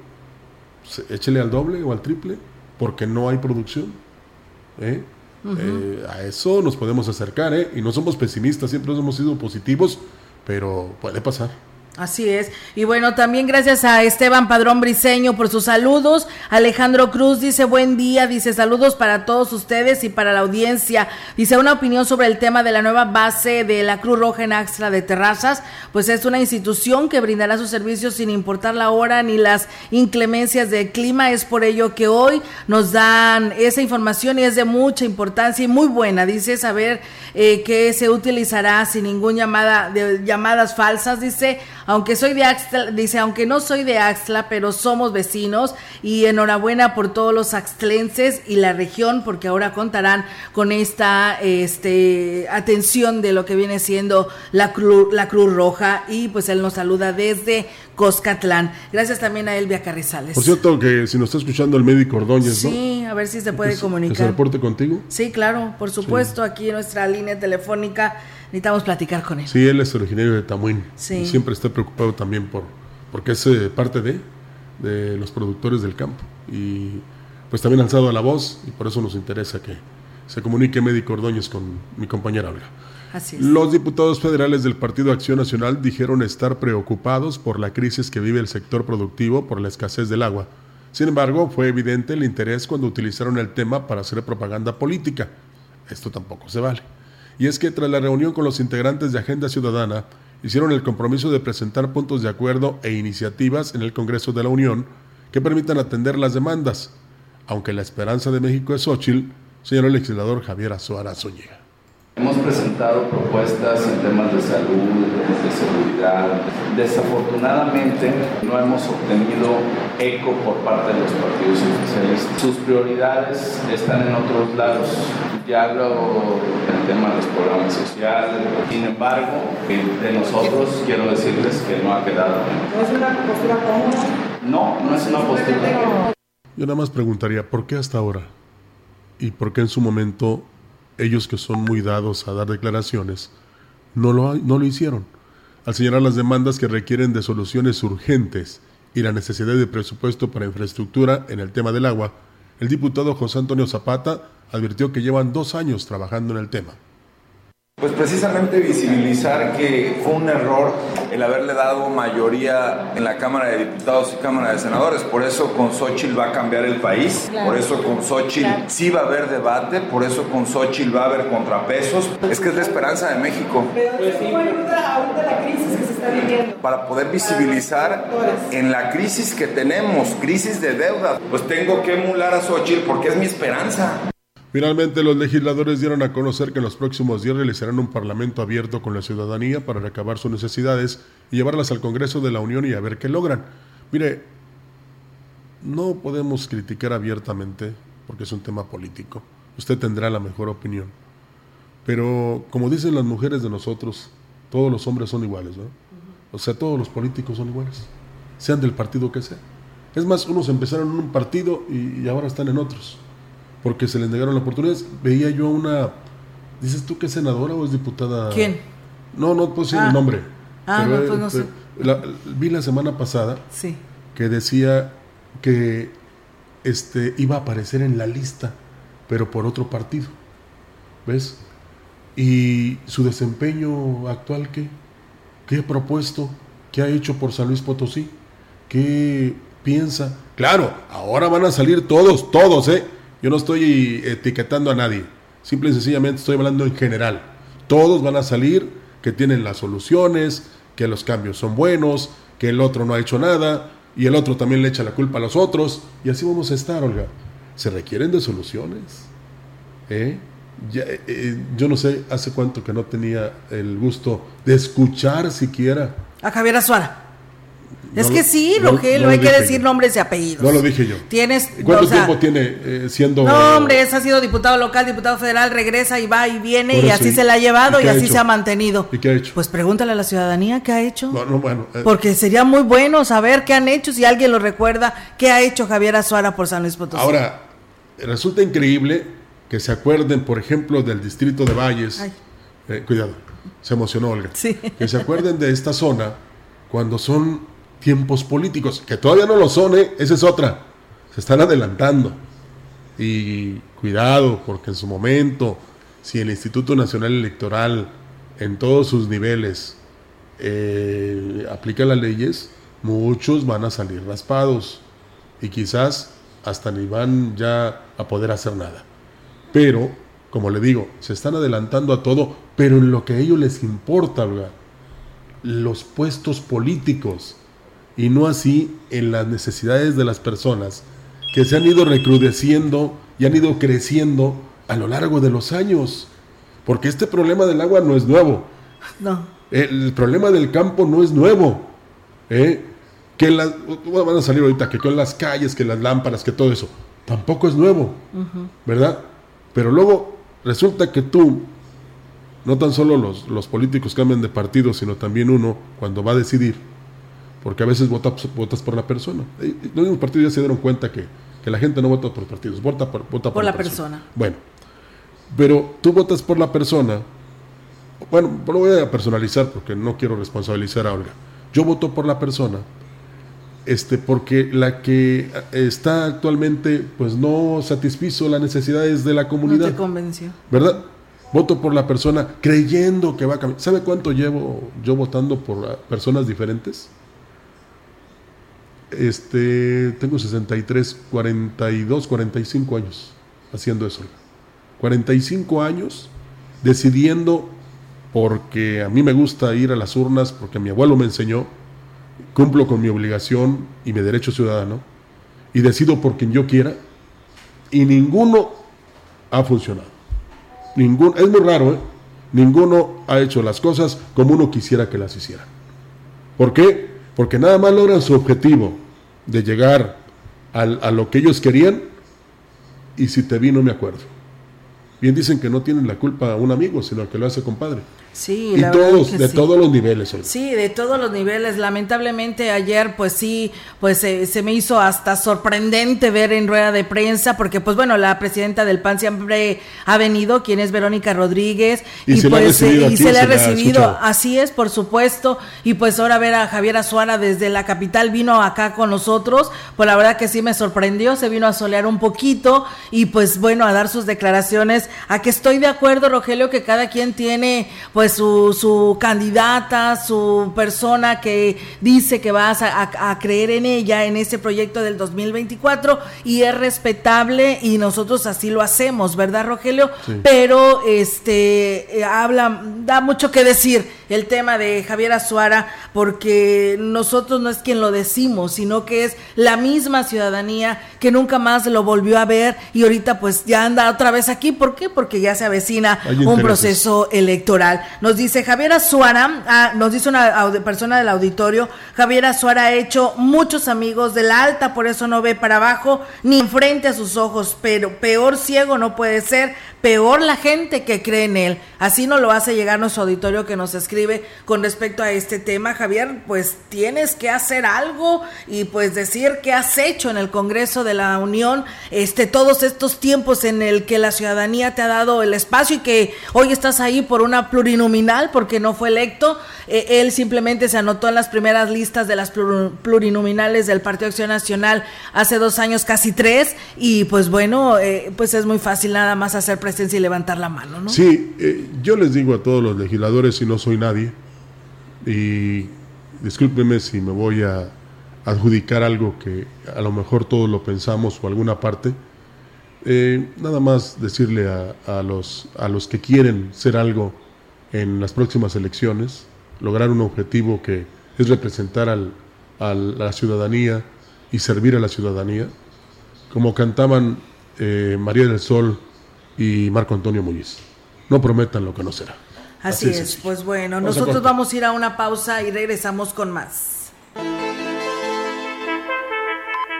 pues échele al doble o al triple, porque no hay producción. ¿eh? Eh, a eso nos podemos acercar, ¿eh? y no somos pesimistas, siempre hemos sido positivos, pero puede pasar. Así es. Y bueno, también gracias a Esteban Padrón Briseño por sus saludos. Alejandro Cruz dice buen día, dice saludos para todos ustedes y para la audiencia. Dice una opinión sobre el tema de la nueva base de la Cruz Roja en Axtra de Terrazas. Pues es una institución que brindará sus servicios sin importar la hora ni las inclemencias del clima. Es por ello que hoy nos dan esa información y es de mucha importancia y muy buena. Dice saber eh, que se utilizará sin ninguna llamada de llamadas falsas. Dice aunque soy de Axtla, dice, aunque no soy de Axtla, pero somos vecinos y enhorabuena por todos los axtlenses y la región, porque ahora contarán con esta este, atención de lo que viene siendo la, la Cruz Roja y pues él nos saluda desde Coscatlán. Gracias también a Elvia Carrizales. Por cierto, que si nos está escuchando el médico Ordóñez, ¿no? Sí, a ver si se puede comunicar. ¿Que se reporte contigo? Sí, claro, por supuesto, aquí en nuestra línea telefónica necesitamos platicar con él. Sí, él es originario de Tamuín. Sí. siempre está preocupado también por, porque es eh, parte de, de los productores del campo. Y pues también ha alzado la voz y por eso nos interesa que se comunique médico Ordóñez con mi compañera Olga. Los diputados federales del Partido Acción Nacional dijeron estar preocupados por la crisis que vive el sector productivo por la escasez del agua. Sin embargo, fue evidente el interés cuando utilizaron el tema para hacer propaganda política. Esto tampoco se vale. Y es que tras la reunión con los integrantes de Agenda Ciudadana, hicieron el compromiso de presentar puntos de acuerdo e iniciativas en el Congreso de la Unión que permitan atender las demandas, aunque la esperanza de México es Xochitl, señor el legislador Javier Azuara Zúñiga. Hemos presentado propuestas en temas de salud, de seguridad. Desafortunadamente no hemos obtenido eco por parte de los partidos oficiales. Sus prioridades están en otros lados. Ya hablo del tema de los programas sociales. Sin embargo, de nosotros quiero decirles que no ha quedado. ¿No es una postura cómoda? No, no es una postura. Yo nada más preguntaría, ¿por qué hasta ahora? ¿Y por qué en su momento ellos que son muy dados a dar declaraciones, no lo, no lo hicieron. Al señalar las demandas que requieren de soluciones urgentes y la necesidad de presupuesto para infraestructura en el tema del agua, el diputado José Antonio Zapata advirtió que llevan dos años trabajando en el tema. Pues precisamente visibilizar que fue un error el haberle dado mayoría en la Cámara de Diputados y Cámara de Senadores. Por eso con Xochitl va a cambiar el país, por eso con Xochitl sí va a haber debate, por eso con Xochitl va a haber contrapesos. Es que es la esperanza de México. Para poder visibilizar en la crisis que tenemos, crisis de deuda, pues tengo que emular a Xochitl porque es mi esperanza. Finalmente, los legisladores dieron a conocer que en los próximos días realizarán un parlamento abierto con la ciudadanía para recabar sus necesidades y llevarlas al Congreso de la Unión y a ver qué logran. Mire, no podemos criticar abiertamente porque es un tema político. Usted tendrá la mejor opinión. Pero, como dicen las mujeres de nosotros, todos los hombres son iguales, ¿no? O sea, todos los políticos son iguales, sean del partido que sea. Es más, unos empezaron en un partido y ahora están en otros porque se les negaron la oportunidad. Veía yo una. ¿Dices tú que es senadora o es diputada? ¿Quién? No, no puedo decir el ah. nombre. Ah, no, pues no sé. vi la semana pasada sí. que decía que este iba a aparecer en la lista, pero por otro partido. ¿Ves? Y su desempeño actual, ¿qué? ¿Qué ha propuesto? ¿Qué ha hecho por San Luis Potosí? ¿Qué piensa? Claro, ahora van a salir todos, todos, ¿eh? Yo no estoy etiquetando a nadie, simple y sencillamente estoy hablando en general. Todos van a salir que tienen las soluciones, que los cambios son buenos, que el otro no ha hecho nada y el otro también le echa la culpa a los otros y así vamos a estar, Olga. Se requieren de soluciones. ¿eh? Eh, eh, yo no sé hace cuánto que no tenía el gusto de escuchar siquiera. A Javier Azuara. Es No que lo- sí, Rogelio, no lo hay que decir yo. nombres y apellidos. No lo dije yo. Tienes. ¿Cuánto o sea, tiempo tiene eh, siendo... No, hombre, ha sido diputado local, diputado federal, regresa y va y viene y así ¿y- se la ha llevado y y, qué ha así se ha mantenido. ¿Y qué ha hecho? Pues pregúntale a la ciudadanía qué ha hecho. No, no, bueno. eh, Porque sería muy bueno saber qué han hecho, si alguien lo recuerda, qué ha hecho Javier Azuara por San Luis Potosí. Ahora, resulta increíble que se acuerden, por ejemplo, del distrito de Valles. Ay. Eh, cuidado, se emocionó Olga. Sí. Que se acuerden de esta zona cuando son tiempos políticos, que todavía no lo son, ¿eh? esa es otra. Se están adelantando. Y cuidado, porque en su momento, si el Instituto Nacional Electoral, en todos sus niveles, eh, aplica las leyes, muchos van a salir raspados y quizás hasta ni van ya a poder hacer nada. Pero, como le digo, se están adelantando a todo, pero en lo que a ellos les importa, los puestos políticos y no así en las necesidades de las personas que se han ido recrudeciendo y han ido creciendo a lo largo de los años. Porque este problema del agua no es nuevo. No. El problema del campo no es nuevo. ¿eh? Que las, bueno, van a salir ahorita que con las calles, que las lámparas, que todo eso. Tampoco es nuevo. ¿verdad? Pero luego resulta que tú, no tan solo los, los políticos cambian de partido, sino también uno cuando va a decidir, porque a veces vota- votas por la persona. Los mismos partidos ya se dieron cuenta que, que la gente no vota por partidos, vota por, vota por, Por la persona. Bueno, pero tú votas por la persona. Bueno, lo voy a personalizar porque no quiero responsabilizar a Olga. Yo voto por la persona este, porque la que está actualmente pues no satisfizo las necesidades de la No comunidad, te convenció. ¿verdad? Voto por la persona creyendo que va a cambiar. ¿Sabe cuánto llevo yo votando por ah, personas diferentes? Este, tengo 63, 42, 45 años haciendo eso. 45 años decidiendo porque a mí me gusta ir a las urnas, porque mi abuelo me enseñó, cumplo con mi obligación y mi derecho ciudadano, y decido por quien yo quiera, y ninguno ha funcionado. Ninguno, es muy raro, ¿eh? Ninguno ha hecho las cosas como uno quisiera que las hicieran. ¿Por qué? Porque nada más logran su objetivo de llegar al- a lo que ellos querían, y si te vi no me acuerdo. Bien dicen que no tienen la culpa a un amigo, sino que lo hace compadre. Sí, y la todos, que de sí. todos los niveles. Sí, de todos los niveles. Lamentablemente ayer, pues sí, pues eh, se me hizo hasta sorprendente ver en rueda de prensa, porque pues bueno, la presidenta del PAN siempre ha venido, quien es Verónica Rodríguez, Y se le ha pues recibido eh, y aquí, se le ha se le ha recibido, así es, por supuesto, y pues ahora ver a Javier Azuara desde la capital vino acá con nosotros, pues la verdad que sí me sorprendió, se vino a solear un poquito y pues bueno, a dar sus declaraciones, a que estoy de acuerdo, Rogelio, que cada quien tiene pues su, su candidata, su persona que dice que vas a, a- a creer en ella, en ese proyecto del 2024 y es respetable y nosotros así lo hacemos, ¿verdad, Rogelio? Sí. Pero este eh, habla, da mucho que decir el tema de Javier Azuara, porque nosotros no es quien lo decimos, sino que es la misma ciudadanía que nunca más lo volvió a ver y ahorita pues ya anda otra vez aquí. ¿Por qué? Porque ya se avecina Hay un intereses. proceso electoral. Nos dice Javier Azuara, ah, nos dice una persona del auditorio, Javier Azuara ha hecho muchos amigos de la alta, por eso no ve para abajo ni enfrente a sus ojos, pero peor ciego no puede ser, peor la gente que cree en él. Así nos lo hace llegar nuestro auditorio que nos escribe con respecto a este tema. Javier, pues tienes que hacer algo y pues decir qué has hecho en el Congreso de la Unión, este, todos estos tiempos en el que la ciudadanía te ha dado el espacio y que hoy estás ahí por una plurinominal porque no fue electo. Eh, él simplemente se anotó en las primeras listas de las plur- plurinominales del Partido Acción Nacional hace dos años, casi tres, y pues bueno, eh, pues es muy fácil nada más hacer presencia y levantar la mano, ¿no? Sí, eh, yo les digo a todos los legisladores, y no soy nadie, y discúlpenme si me voy a adjudicar algo que a lo mejor todos lo pensamos o alguna parte, eh, nada más decirle a, a los, a los que quieren ser algo en las próximas elecciones, lograr un objetivo que es representar al- a la ciudadanía y servir a la ciudadanía, como cantaban eh, María del Sol y Marco Antonio Muñiz. No prometan lo que no será. Así, Así es, es. pues bueno, Vamos nosotros vamos a ir a una pausa y regresamos con más.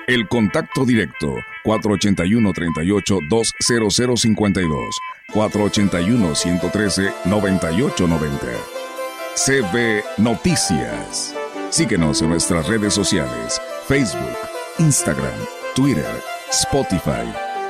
El contacto directo 481-38-20052, 481-113-9890. CB Noticias. Síguenos en nuestras redes sociales, Facebook, Instagram, Twitter, Spotify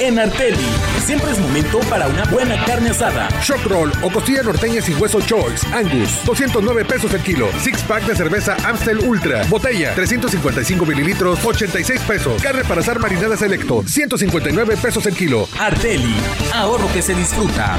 en Arteli. Siempre es momento para una buena carne asada. Shock roll o costilla norteña sin hueso choice. Angus, 209 pesos el kilo. Six pack de cerveza Amstel Ultra. Botella, 355 mililitros, 86 pesos. Carne para asar marinada selecto, 159 pesos el kilo. Arteli, ahorro que se disfruta.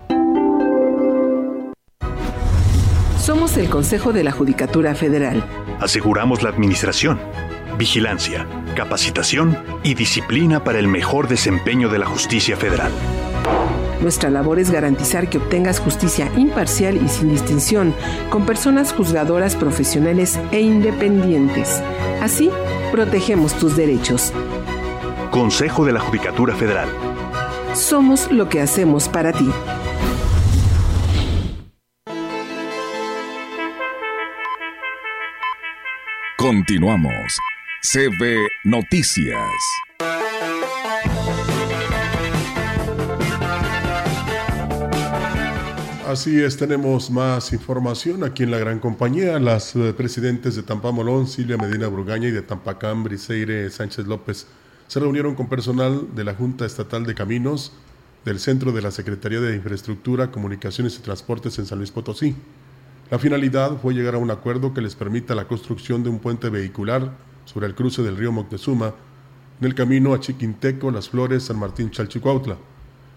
Somos el Consejo de la Judicatura Federal. Aseguramos la administración, vigilancia, capacitación y disciplina para el mejor desempeño de la justicia federal. Nuestra labor es garantizar que obtengas justicia imparcial y sin distinción, con personas juzgadoras profesionales e independientes. Así, protegemos tus derechos. Consejo de la Judicatura Federal. Somos lo que hacemos para ti. Continuamos. CB Noticias. Así es, tenemos más información aquí en la gran compañía. Las eh, presidentes de Tampamolón, Silvia Medina Brugaña y de Tampacán, Briseire Sánchez López, se reunieron con personal de la Junta Estatal de Caminos, del Centro de la Secretaría de Infraestructura, Comunicaciones y Transportes en San Luis Potosí. La finalidad fue llegar a un acuerdo que les permita la construcción de un puente vehicular sobre el cruce del río Moctezuma en el camino a Chiquinteco, Las Flores, San Martín, Chalchicuautla.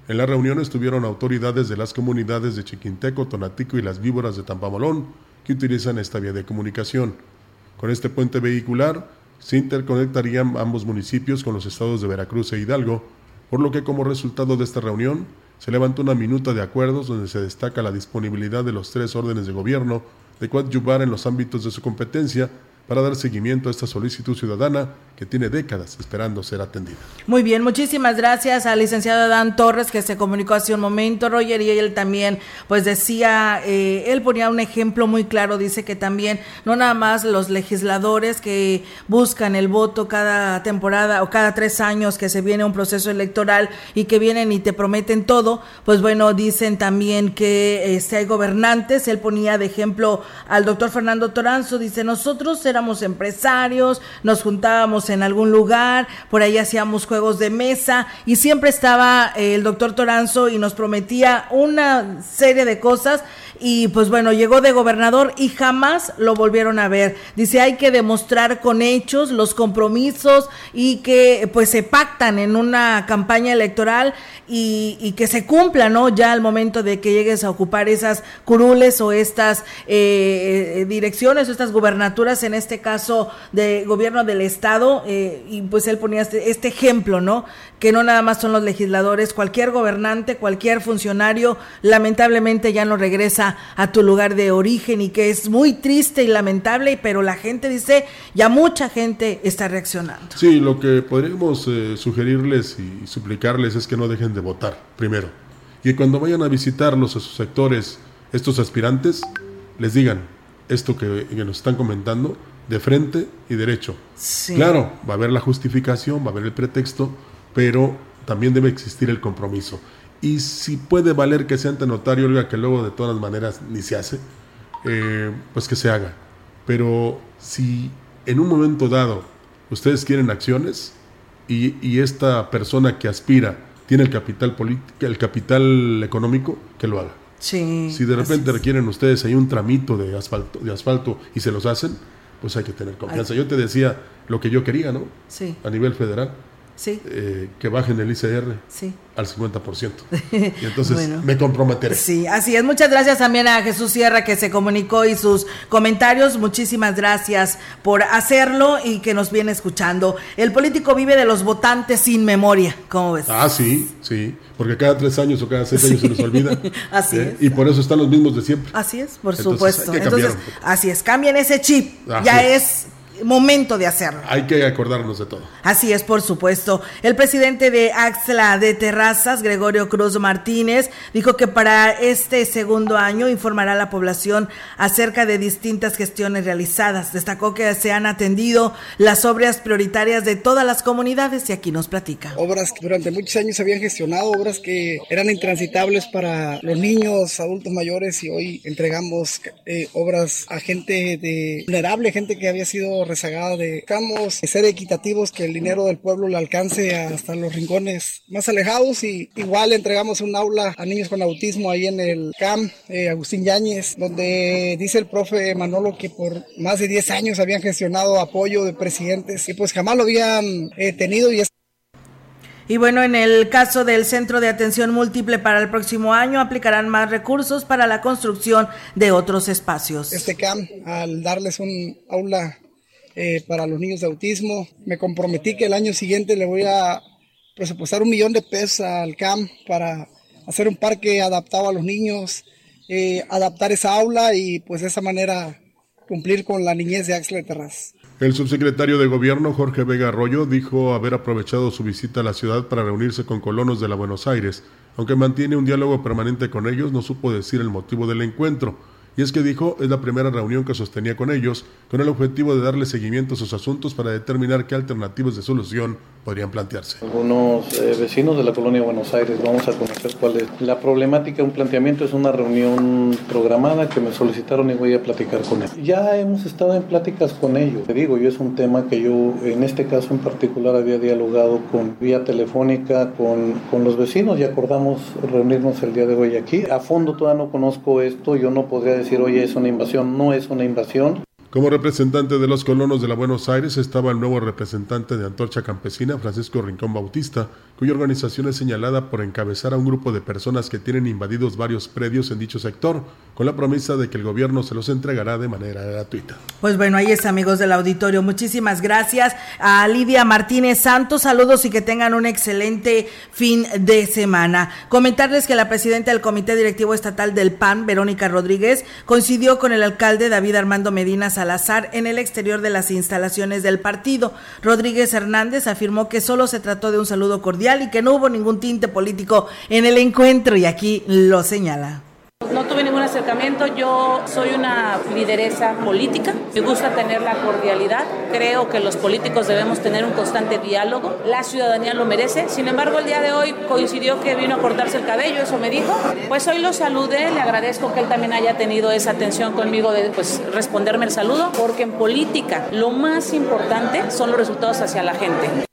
En la reunión estuvieron autoridades de las comunidades de Chiquinteco, Tonatico y las víboras de Tampamolón que utilizan esta vía de comunicación. Con este puente vehicular se interconectarían ambos municipios con los estados de Veracruz e Hidalgo, por lo que como resultado de esta reunión se levantó una minuta de acuerdos donde se destaca la disponibilidad de los tres órdenes de gobierno de coadyuvar en los ámbitos de su competencia para dar seguimiento a esta solicitud ciudadana que tiene décadas esperando ser atendida. Muy bien, muchísimas gracias al licenciado Dan Torres que se comunicó hace un momento, Roger, y él también pues decía, eh, él ponía un ejemplo muy claro, dice que también no nada más los legisladores que buscan el voto cada temporada o cada tres años que se viene un proceso electoral y que vienen y te prometen todo, pues bueno, dicen también que este, hay gobernantes, él ponía de ejemplo al doctor Fernando Toranzo, dice, nosotros éramos empresarios, nos juntábamos en algún lugar, por ahí hacíamos juegos de mesa y siempre estaba eh, el doctor Toranzo y nos prometía una serie de cosas y pues bueno, llegó de gobernador y jamás lo volvieron a ver. Dice, hay que demostrar con hechos los compromisos y que pues se pactan en una campaña electoral y, que se cumpla, ¿no? Ya al momento de que llegues a ocupar esas curules o estas eh, eh, direcciones o estas gubernaturas, en este caso de gobierno del Estado, eh, y pues él ponía este, este ejemplo, ¿no? Que no nada más son los legisladores, cualquier gobernante, cualquier funcionario, lamentablemente ya no regresa a tu lugar de origen y que es muy triste y lamentable, pero la gente dice, ya mucha gente está reaccionando. Sí, lo que podríamos eh, sugerirles y suplicarles es que no dejen de votar, primero. Y cuando vayan a visitarlos a sus sectores, estos aspirantes, les digan esto que, que nos están comentando de frente y derecho. Sí. Claro, va a haber la justificación, va a haber el pretexto, pero también debe existir el compromiso. Y si puede valer que sea ante notario, oiga, que luego de todas maneras ni se hace, eh, pues que se haga. Pero si en un momento dado ustedes quieren acciones y, y esta persona que aspira tiene el capital político, el capital económico, que lo haga. Sí. Si de repente requieren ustedes ahí un tramito de asfalto, de asfalto y se los hacen, pues hay que tener confianza. Yo te decía lo que yo quería, ¿no? Sí. A nivel federal. Sí. Eh, que bajen el ICR sí. al 50%. Y entonces me comprometeré. Sí, así es. Muchas gracias también a Jesús Sierra que se comunicó y sus comentarios. Muchísimas gracias por hacerlo y que nos viene escuchando. El político vive de los votantes sin memoria. ¿Cómo ves? Ah, sí, sí. Porque cada tres años o cada seis años se nos olvida. así ¿eh? es. Y por eso están los mismos de siempre. Así es, por Entonces, supuesto. Entonces, así es. Cambien ese chip. Así ya es. es momento de hacerlo. Hay que acordarnos de todo. Así es, por supuesto. El presidente de Axla de Terrazas, Gregorio Cruz Martínez, dijo que para este segundo año informará a la población acerca de distintas gestiones realizadas. Destacó que se han atendido las obras prioritarias de todas las comunidades y aquí nos platica. Obras que durante muchos años se habían gestionado, obras que eran intransitables para los niños, adultos mayores y hoy entregamos eh, obras a gente de vulnerable, gente que había sido rezagada de buscamos ser equitativos que el dinero del pueblo le alcance hasta los rincones más alejados y igual entregamos un aula a niños con autismo ahí en el CAM eh, Agustín Yáñez donde dice el profe Manolo que por más de 10 años habían gestionado apoyo de presidentes y pues jamás lo habían eh, tenido y es Y bueno, en el caso del Centro de Atención Múltiple para el próximo año, aplicarán más recursos para la construcción de otros espacios. este CAM al darles un aula eh, para los niños de autismo. Me comprometí que el año siguiente le voy a presupuestar un millón de pesos al CAM para hacer un parque adaptado a los niños, eh, adaptar esa aula y pues de esa manera cumplir con la niñez de de Terraz. El subsecretario de Gobierno, Jorge Vega Arroyo, dijo haber aprovechado su visita a la ciudad para reunirse con colonos de la Buenos Aires. Aunque mantiene un diálogo permanente con ellos, no supo decir el motivo del encuentro. Y es que dijo, es la primera reunión que sostenía con ellos, con el objetivo de darle seguimiento a sus asuntos para determinar qué alternativas de solución podrían plantearse. Algunos eh, vecinos de la colonia Buenos Aires, vamos a conocer cuál es la problemática. Un planteamiento es una reunión programada que me solicitaron y voy a platicar con ellos. Ya hemos estado en pláticas con ellos. Te digo, yo es un tema que yo, en este caso en particular, había dialogado con vía telefónica con, con los vecinos y acordamos reunirnos el día de hoy aquí. A fondo todavía no conozco esto, yo no podría decir, oye, es una invasión. No es una invasión. Como representante de los colonos de la Buenos Aires estaba el nuevo representante de Antorcha Campesina, Francisco Rincón Bautista, cuya organización es señalada por encabezar a un grupo de personas que tienen invadidos varios predios en dicho sector, con la promesa de que el gobierno se los entregará de manera gratuita. Pues bueno, ahí es amigos del auditorio. Muchísimas gracias a Lidia Martínez Santos. Saludos y que tengan un excelente fin de semana. Comentarles que la presidenta del Comité Directivo Estatal del PAN, Verónica Rodríguez, coincidió con el alcalde David Armando Medina en el exterior de las instalaciones del partido. Rodríguez Hernández afirmó que solo se trató de un saludo cordial y que no hubo ningún tinte político en el encuentro y aquí lo señala. No tuve ningún acercamiento, yo soy una lideresa política, me gusta tener la cordialidad, creo que los políticos debemos tener un constante diálogo, la ciudadanía lo merece, sin embargo el día de hoy coincidió que vino a cortarse el cabello, eso me dijo, pues hoy lo saludé, le agradezco que él también haya tenido esa atención conmigo de pues, responderme el saludo, porque en política lo más importante son los resultados hacia la gente.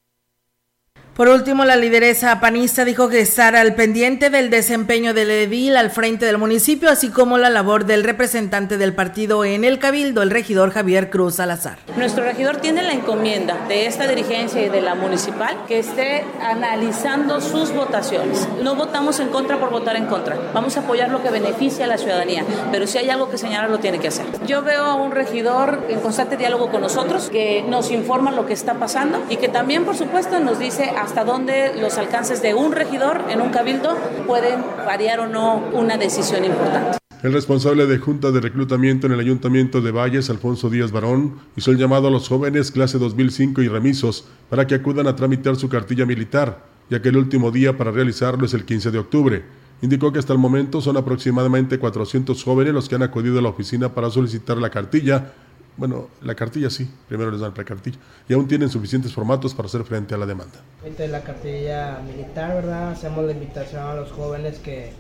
Por último, la lideresa panista dijo que estar al pendiente del desempeño del edil al frente del municipio, así como la labor del representante del partido en el Cabildo, el regidor Javier Cruz Salazar. Nuestro regidor tiene la encomienda de esta dirigencia y de la municipal que esté analizando sus votaciones. No votamos en contra por votar en contra. Vamos a apoyar lo que beneficia a la ciudadanía, pero si hay algo que señalar lo tiene que hacer. Yo veo a un regidor en constante diálogo con nosotros que nos informa lo que está pasando y que también, por supuesto, nos dice hasta dónde los alcances de un regidor en un cabildo pueden variar o no una decisión importante. El responsable de Junta de Reclutamiento en el Ayuntamiento de Valles, Alfonso Díaz Barón, hizo el llamado a los jóvenes clase 2005 y remisos para que acudan a tramitar su cartilla militar, ya que el último día para realizarlo es el 15 de octubre. Indicó que hasta el momento son aproximadamente 400 jóvenes los que han acudido a la oficina para solicitar la cartilla. Bueno, la cartilla sí, primero les dan la precartilla. Y aún tienen suficientes formatos para hacer frente a la demanda. de la cartilla militar, ¿verdad? Hacemos la invitación a los jóvenes que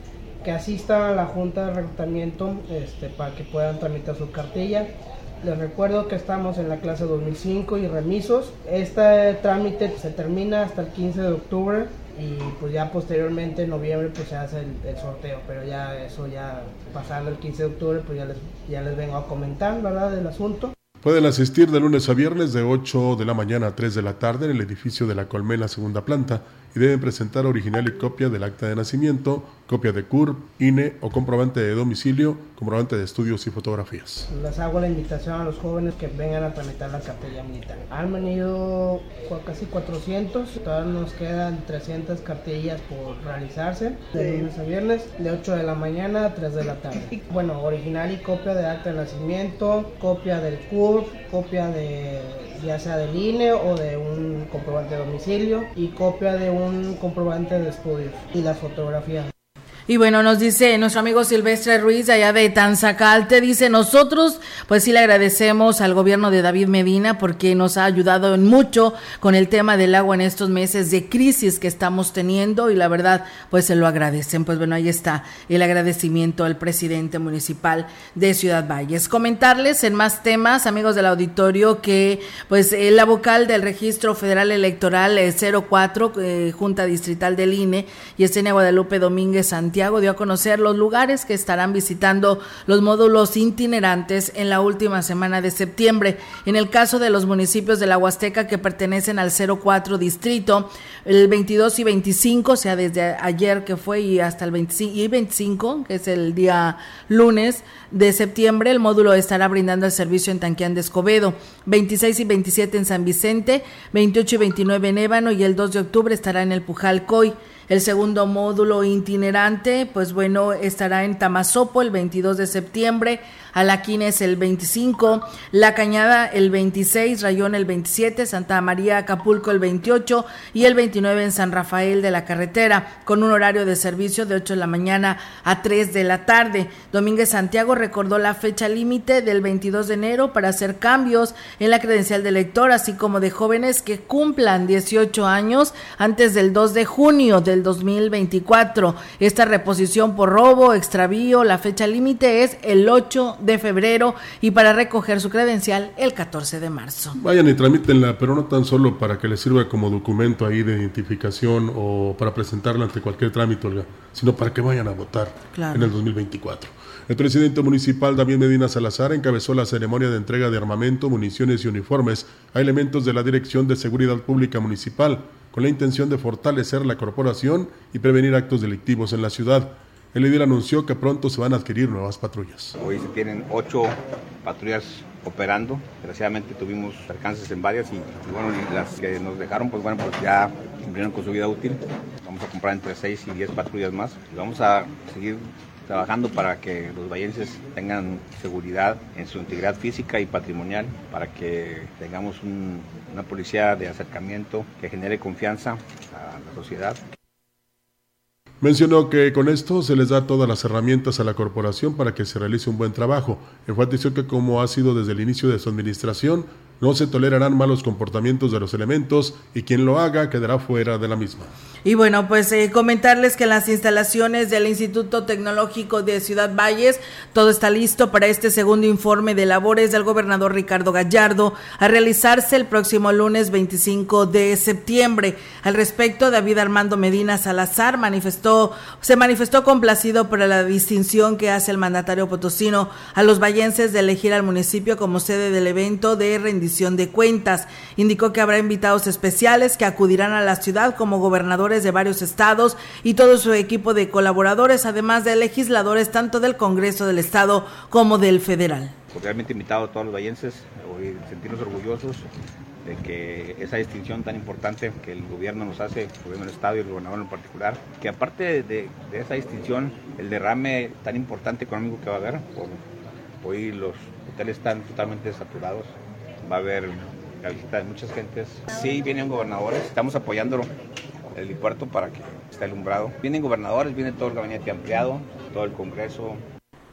que asistan a la junta de reclutamiento este, para que puedan tramitar su cartilla. Les recuerdo que estamos en la clase 2005 y remisos. Este trámite se termina hasta el 15 de octubre y pues ya posteriormente en noviembre pues se hace el, sorteo, pero ya eso ya pasando el 15 de octubre pues ya les, ya les vengo a comentar, ¿verdad? Del asunto. Pueden asistir de lunes a viernes de 8 de la mañana a 3 de la tarde en el edificio de la Colmena segunda planta y deben presentar original y copia del acta de nacimiento, copia de CURP, INE o comprobante de domicilio, comprobante de estudios y fotografías. Les hago la invitación a los jóvenes que vengan a tramitar la cartilla militar. Han venido casi 400, todavía nos quedan 300 cartillas por realizarse de lunes a viernes, de 8 de la mañana a 3 de la tarde. Bueno, original y copia de acta de nacimiento, copia del CURP, copia de ya sea del INE o de un comprobante de domicilio y copia de un comprobante de estudios y la fotografía. Y bueno, nos dice nuestro amigo Silvestre Ruiz, allá de Tanzacalte, dice, nosotros pues sí le agradecemos al gobierno de David Medina porque nos ha ayudado en mucho con el tema del agua en estos meses de crisis que estamos teniendo y la verdad pues se lo agradecen. Pues bueno, ahí está el agradecimiento al presidente municipal de Ciudad Valles. Comentarles en más temas, amigos del auditorio, que pues eh, la vocal del Registro Federal Electoral 04, eh, eh, Junta Distrital del INE, y Estenia Guadalupe Domínguez Santiago, dio a conocer los lugares que estarán visitando los módulos itinerantes en la última semana de septiembre. En el caso de los municipios de la Huasteca que pertenecen al 04 distrito, el 22 y 25, o sea, desde ayer que fue y hasta el 25 y 25, que es el día lunes de septiembre, el módulo estará brindando el servicio en Tanquián de Escobedo, 26 y 27 en San Vicente, 28 y 29 en Ébano y el 2 de octubre estará en el Pujal Coy. El segundo módulo itinerante, pues bueno, estará en Tamazopo el 22 de septiembre, Alaquines el 25, La Cañada el 26, Rayón el 27, Santa María Acapulco el 28 y el 29 en San Rafael de la Carretera, con un horario de servicio de 8 de la mañana a 3 de la tarde. Domínguez Santiago recordó la fecha límite del 22 de enero para hacer cambios en la credencial de lector, así como de jóvenes que cumplan 18 años antes del 2 de junio del 2024. Esta reposición por robo, extravío, la fecha límite es el 8 de febrero y para recoger su credencial el 14 de marzo. Vayan y tramítenla, pero no tan solo para que les sirva como documento ahí de identificación o para presentarla ante cualquier trámite, sino para que vayan a votar en el 2024. El presidente municipal David Medina Salazar encabezó la ceremonia de entrega de armamento, municiones y uniformes a elementos de la Dirección de Seguridad Pública Municipal, con la intención de fortalecer la corporación y prevenir actos delictivos en la ciudad. El líder anunció que pronto se van a adquirir nuevas patrullas. Hoy se tienen ocho patrullas operando. Desgraciadamente tuvimos alcances en varias y, bueno, las que nos dejaron, pues bueno, pues ya cumplieron con su vida útil. Vamos a comprar entre seis y diez patrullas más y vamos a seguir trabajando para que los vallenses tengan seguridad en su integridad física y patrimonial, para que tengamos una policía de acercamiento que genere confianza a la sociedad. Mencionó que con esto se les da todas las herramientas a la corporación para que se realice un buen trabajo. Enfatizó que como ha sido desde el inicio de su administración, no se tolerarán malos comportamientos de los elementos y quien lo haga quedará fuera de la misma. Y bueno, pues eh, comentarles que en las instalaciones del Instituto Tecnológico de Ciudad Valles todo está listo para este segundo informe de labores del gobernador Ricardo Gallardo a realizarse el próximo lunes 25 de septiembre. Al respecto, David Armando Medina Salazar manifestó, se manifestó complacido por la distinción que hace el mandatario potosino a los vallenses de elegir al municipio como sede del evento de rendición de cuentas. Indicó que habrá invitados especiales que acudirán a la ciudad como gobernador de varios estados y todo su equipo de colaboradores, además de legisladores tanto del Congreso del Estado como del federal. Cordialmente invitado a todos los vallenses, sentirnos orgullosos de que esa distinción tan importante que el gobierno nos hace, el gobierno del Estado y el gobernador en particular, que aparte de, esa distinción, el derrame tan importante económico que va a haber, hoy los hoteles están totalmente saturados, va a haber la visita de muchas gentes. Sí, vienen gobernadores, estamos apoyándolo el helipuerto para que esté alumbrado. Vienen gobernadores, viene todo el gabinete ampliado, todo el Congreso.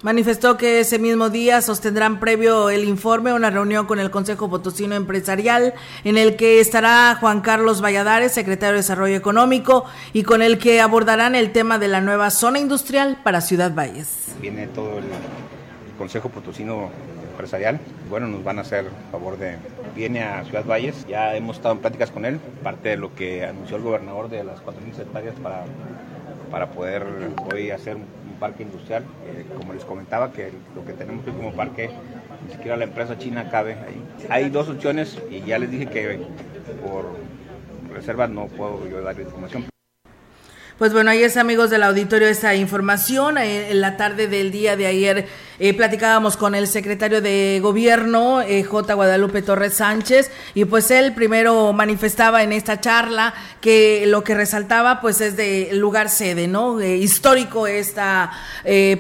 Manifestó que ese mismo día sostendrán previo el informe una reunión con el Consejo Potosino Empresarial en el que estará Juan Carlos Valladares, secretario de Desarrollo Económico, y con el que abordarán el tema de la nueva zona industrial para Ciudad Valles. Viene todo el, Consejo Potosino Empresarial, bueno, nos van a hacer favor de... Viene a Ciudad Valles, ya hemos estado en pláticas con él, parte de lo que anunció el gobernador de las 4.000 hectáreas para, para poder hoy hacer parque industrial. Eh, como les comentaba, que lo que tenemos aquí como parque, ni siquiera la empresa china cabe ahí. Hay dos opciones y ya les dije que por reserva no puedo yo dar información. Pues bueno, ahí es amigos del auditorio esta información. Eh, en la tarde del día de ayer eh, platicábamos con el secretario de gobierno, eh, J. Guadalupe Torres Sánchez, y pues él primero manifestaba en esta charla que lo que resaltaba pues es de lugar sede, ¿no? histórico esta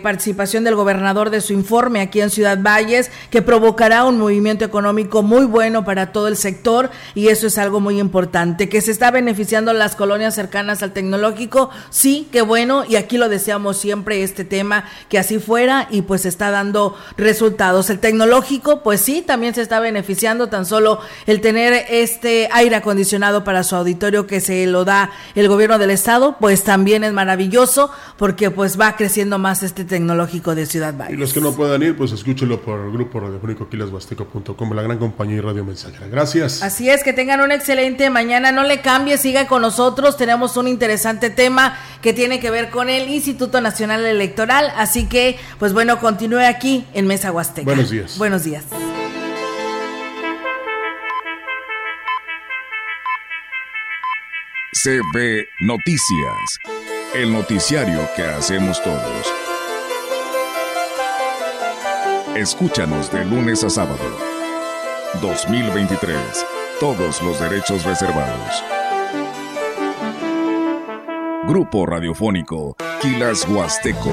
participación del gobernador de su informe aquí en Ciudad Valles, que provocará un movimiento económico muy bueno para todo el sector, y eso es algo muy importante, que se está beneficiando las colonias cercanas al tecnológico sí, qué bueno, y aquí lo deseamos siempre este tema, que así fuera, y pues está dando resultados. El tecnológico, pues sí, también se está beneficiando, tan solo el tener este aire acondicionado para su auditorio que se lo da el gobierno del estado, pues también es maravilloso, porque pues va creciendo más este tecnológico de Ciudad Valle. Y los que no puedan ir, pues escúchelo por el grupo radiofónico quilashuasteco.com, la gran compañía y radio mensajera. Gracias. Así es, que tengan un excelente mañana, no le cambie, siga con nosotros, tenemos un interesante tema que tiene que ver con el Instituto Nacional Electoral. Así que, pues bueno, continúe aquí en Mesa Huasteca. Buenos días. Buenos días. CB Noticias, el noticiario que hacemos todos. Escúchanos de lunes a sábado. 2023. Todos los derechos reservados. Grupo Radiofónico Quilas Huasteco,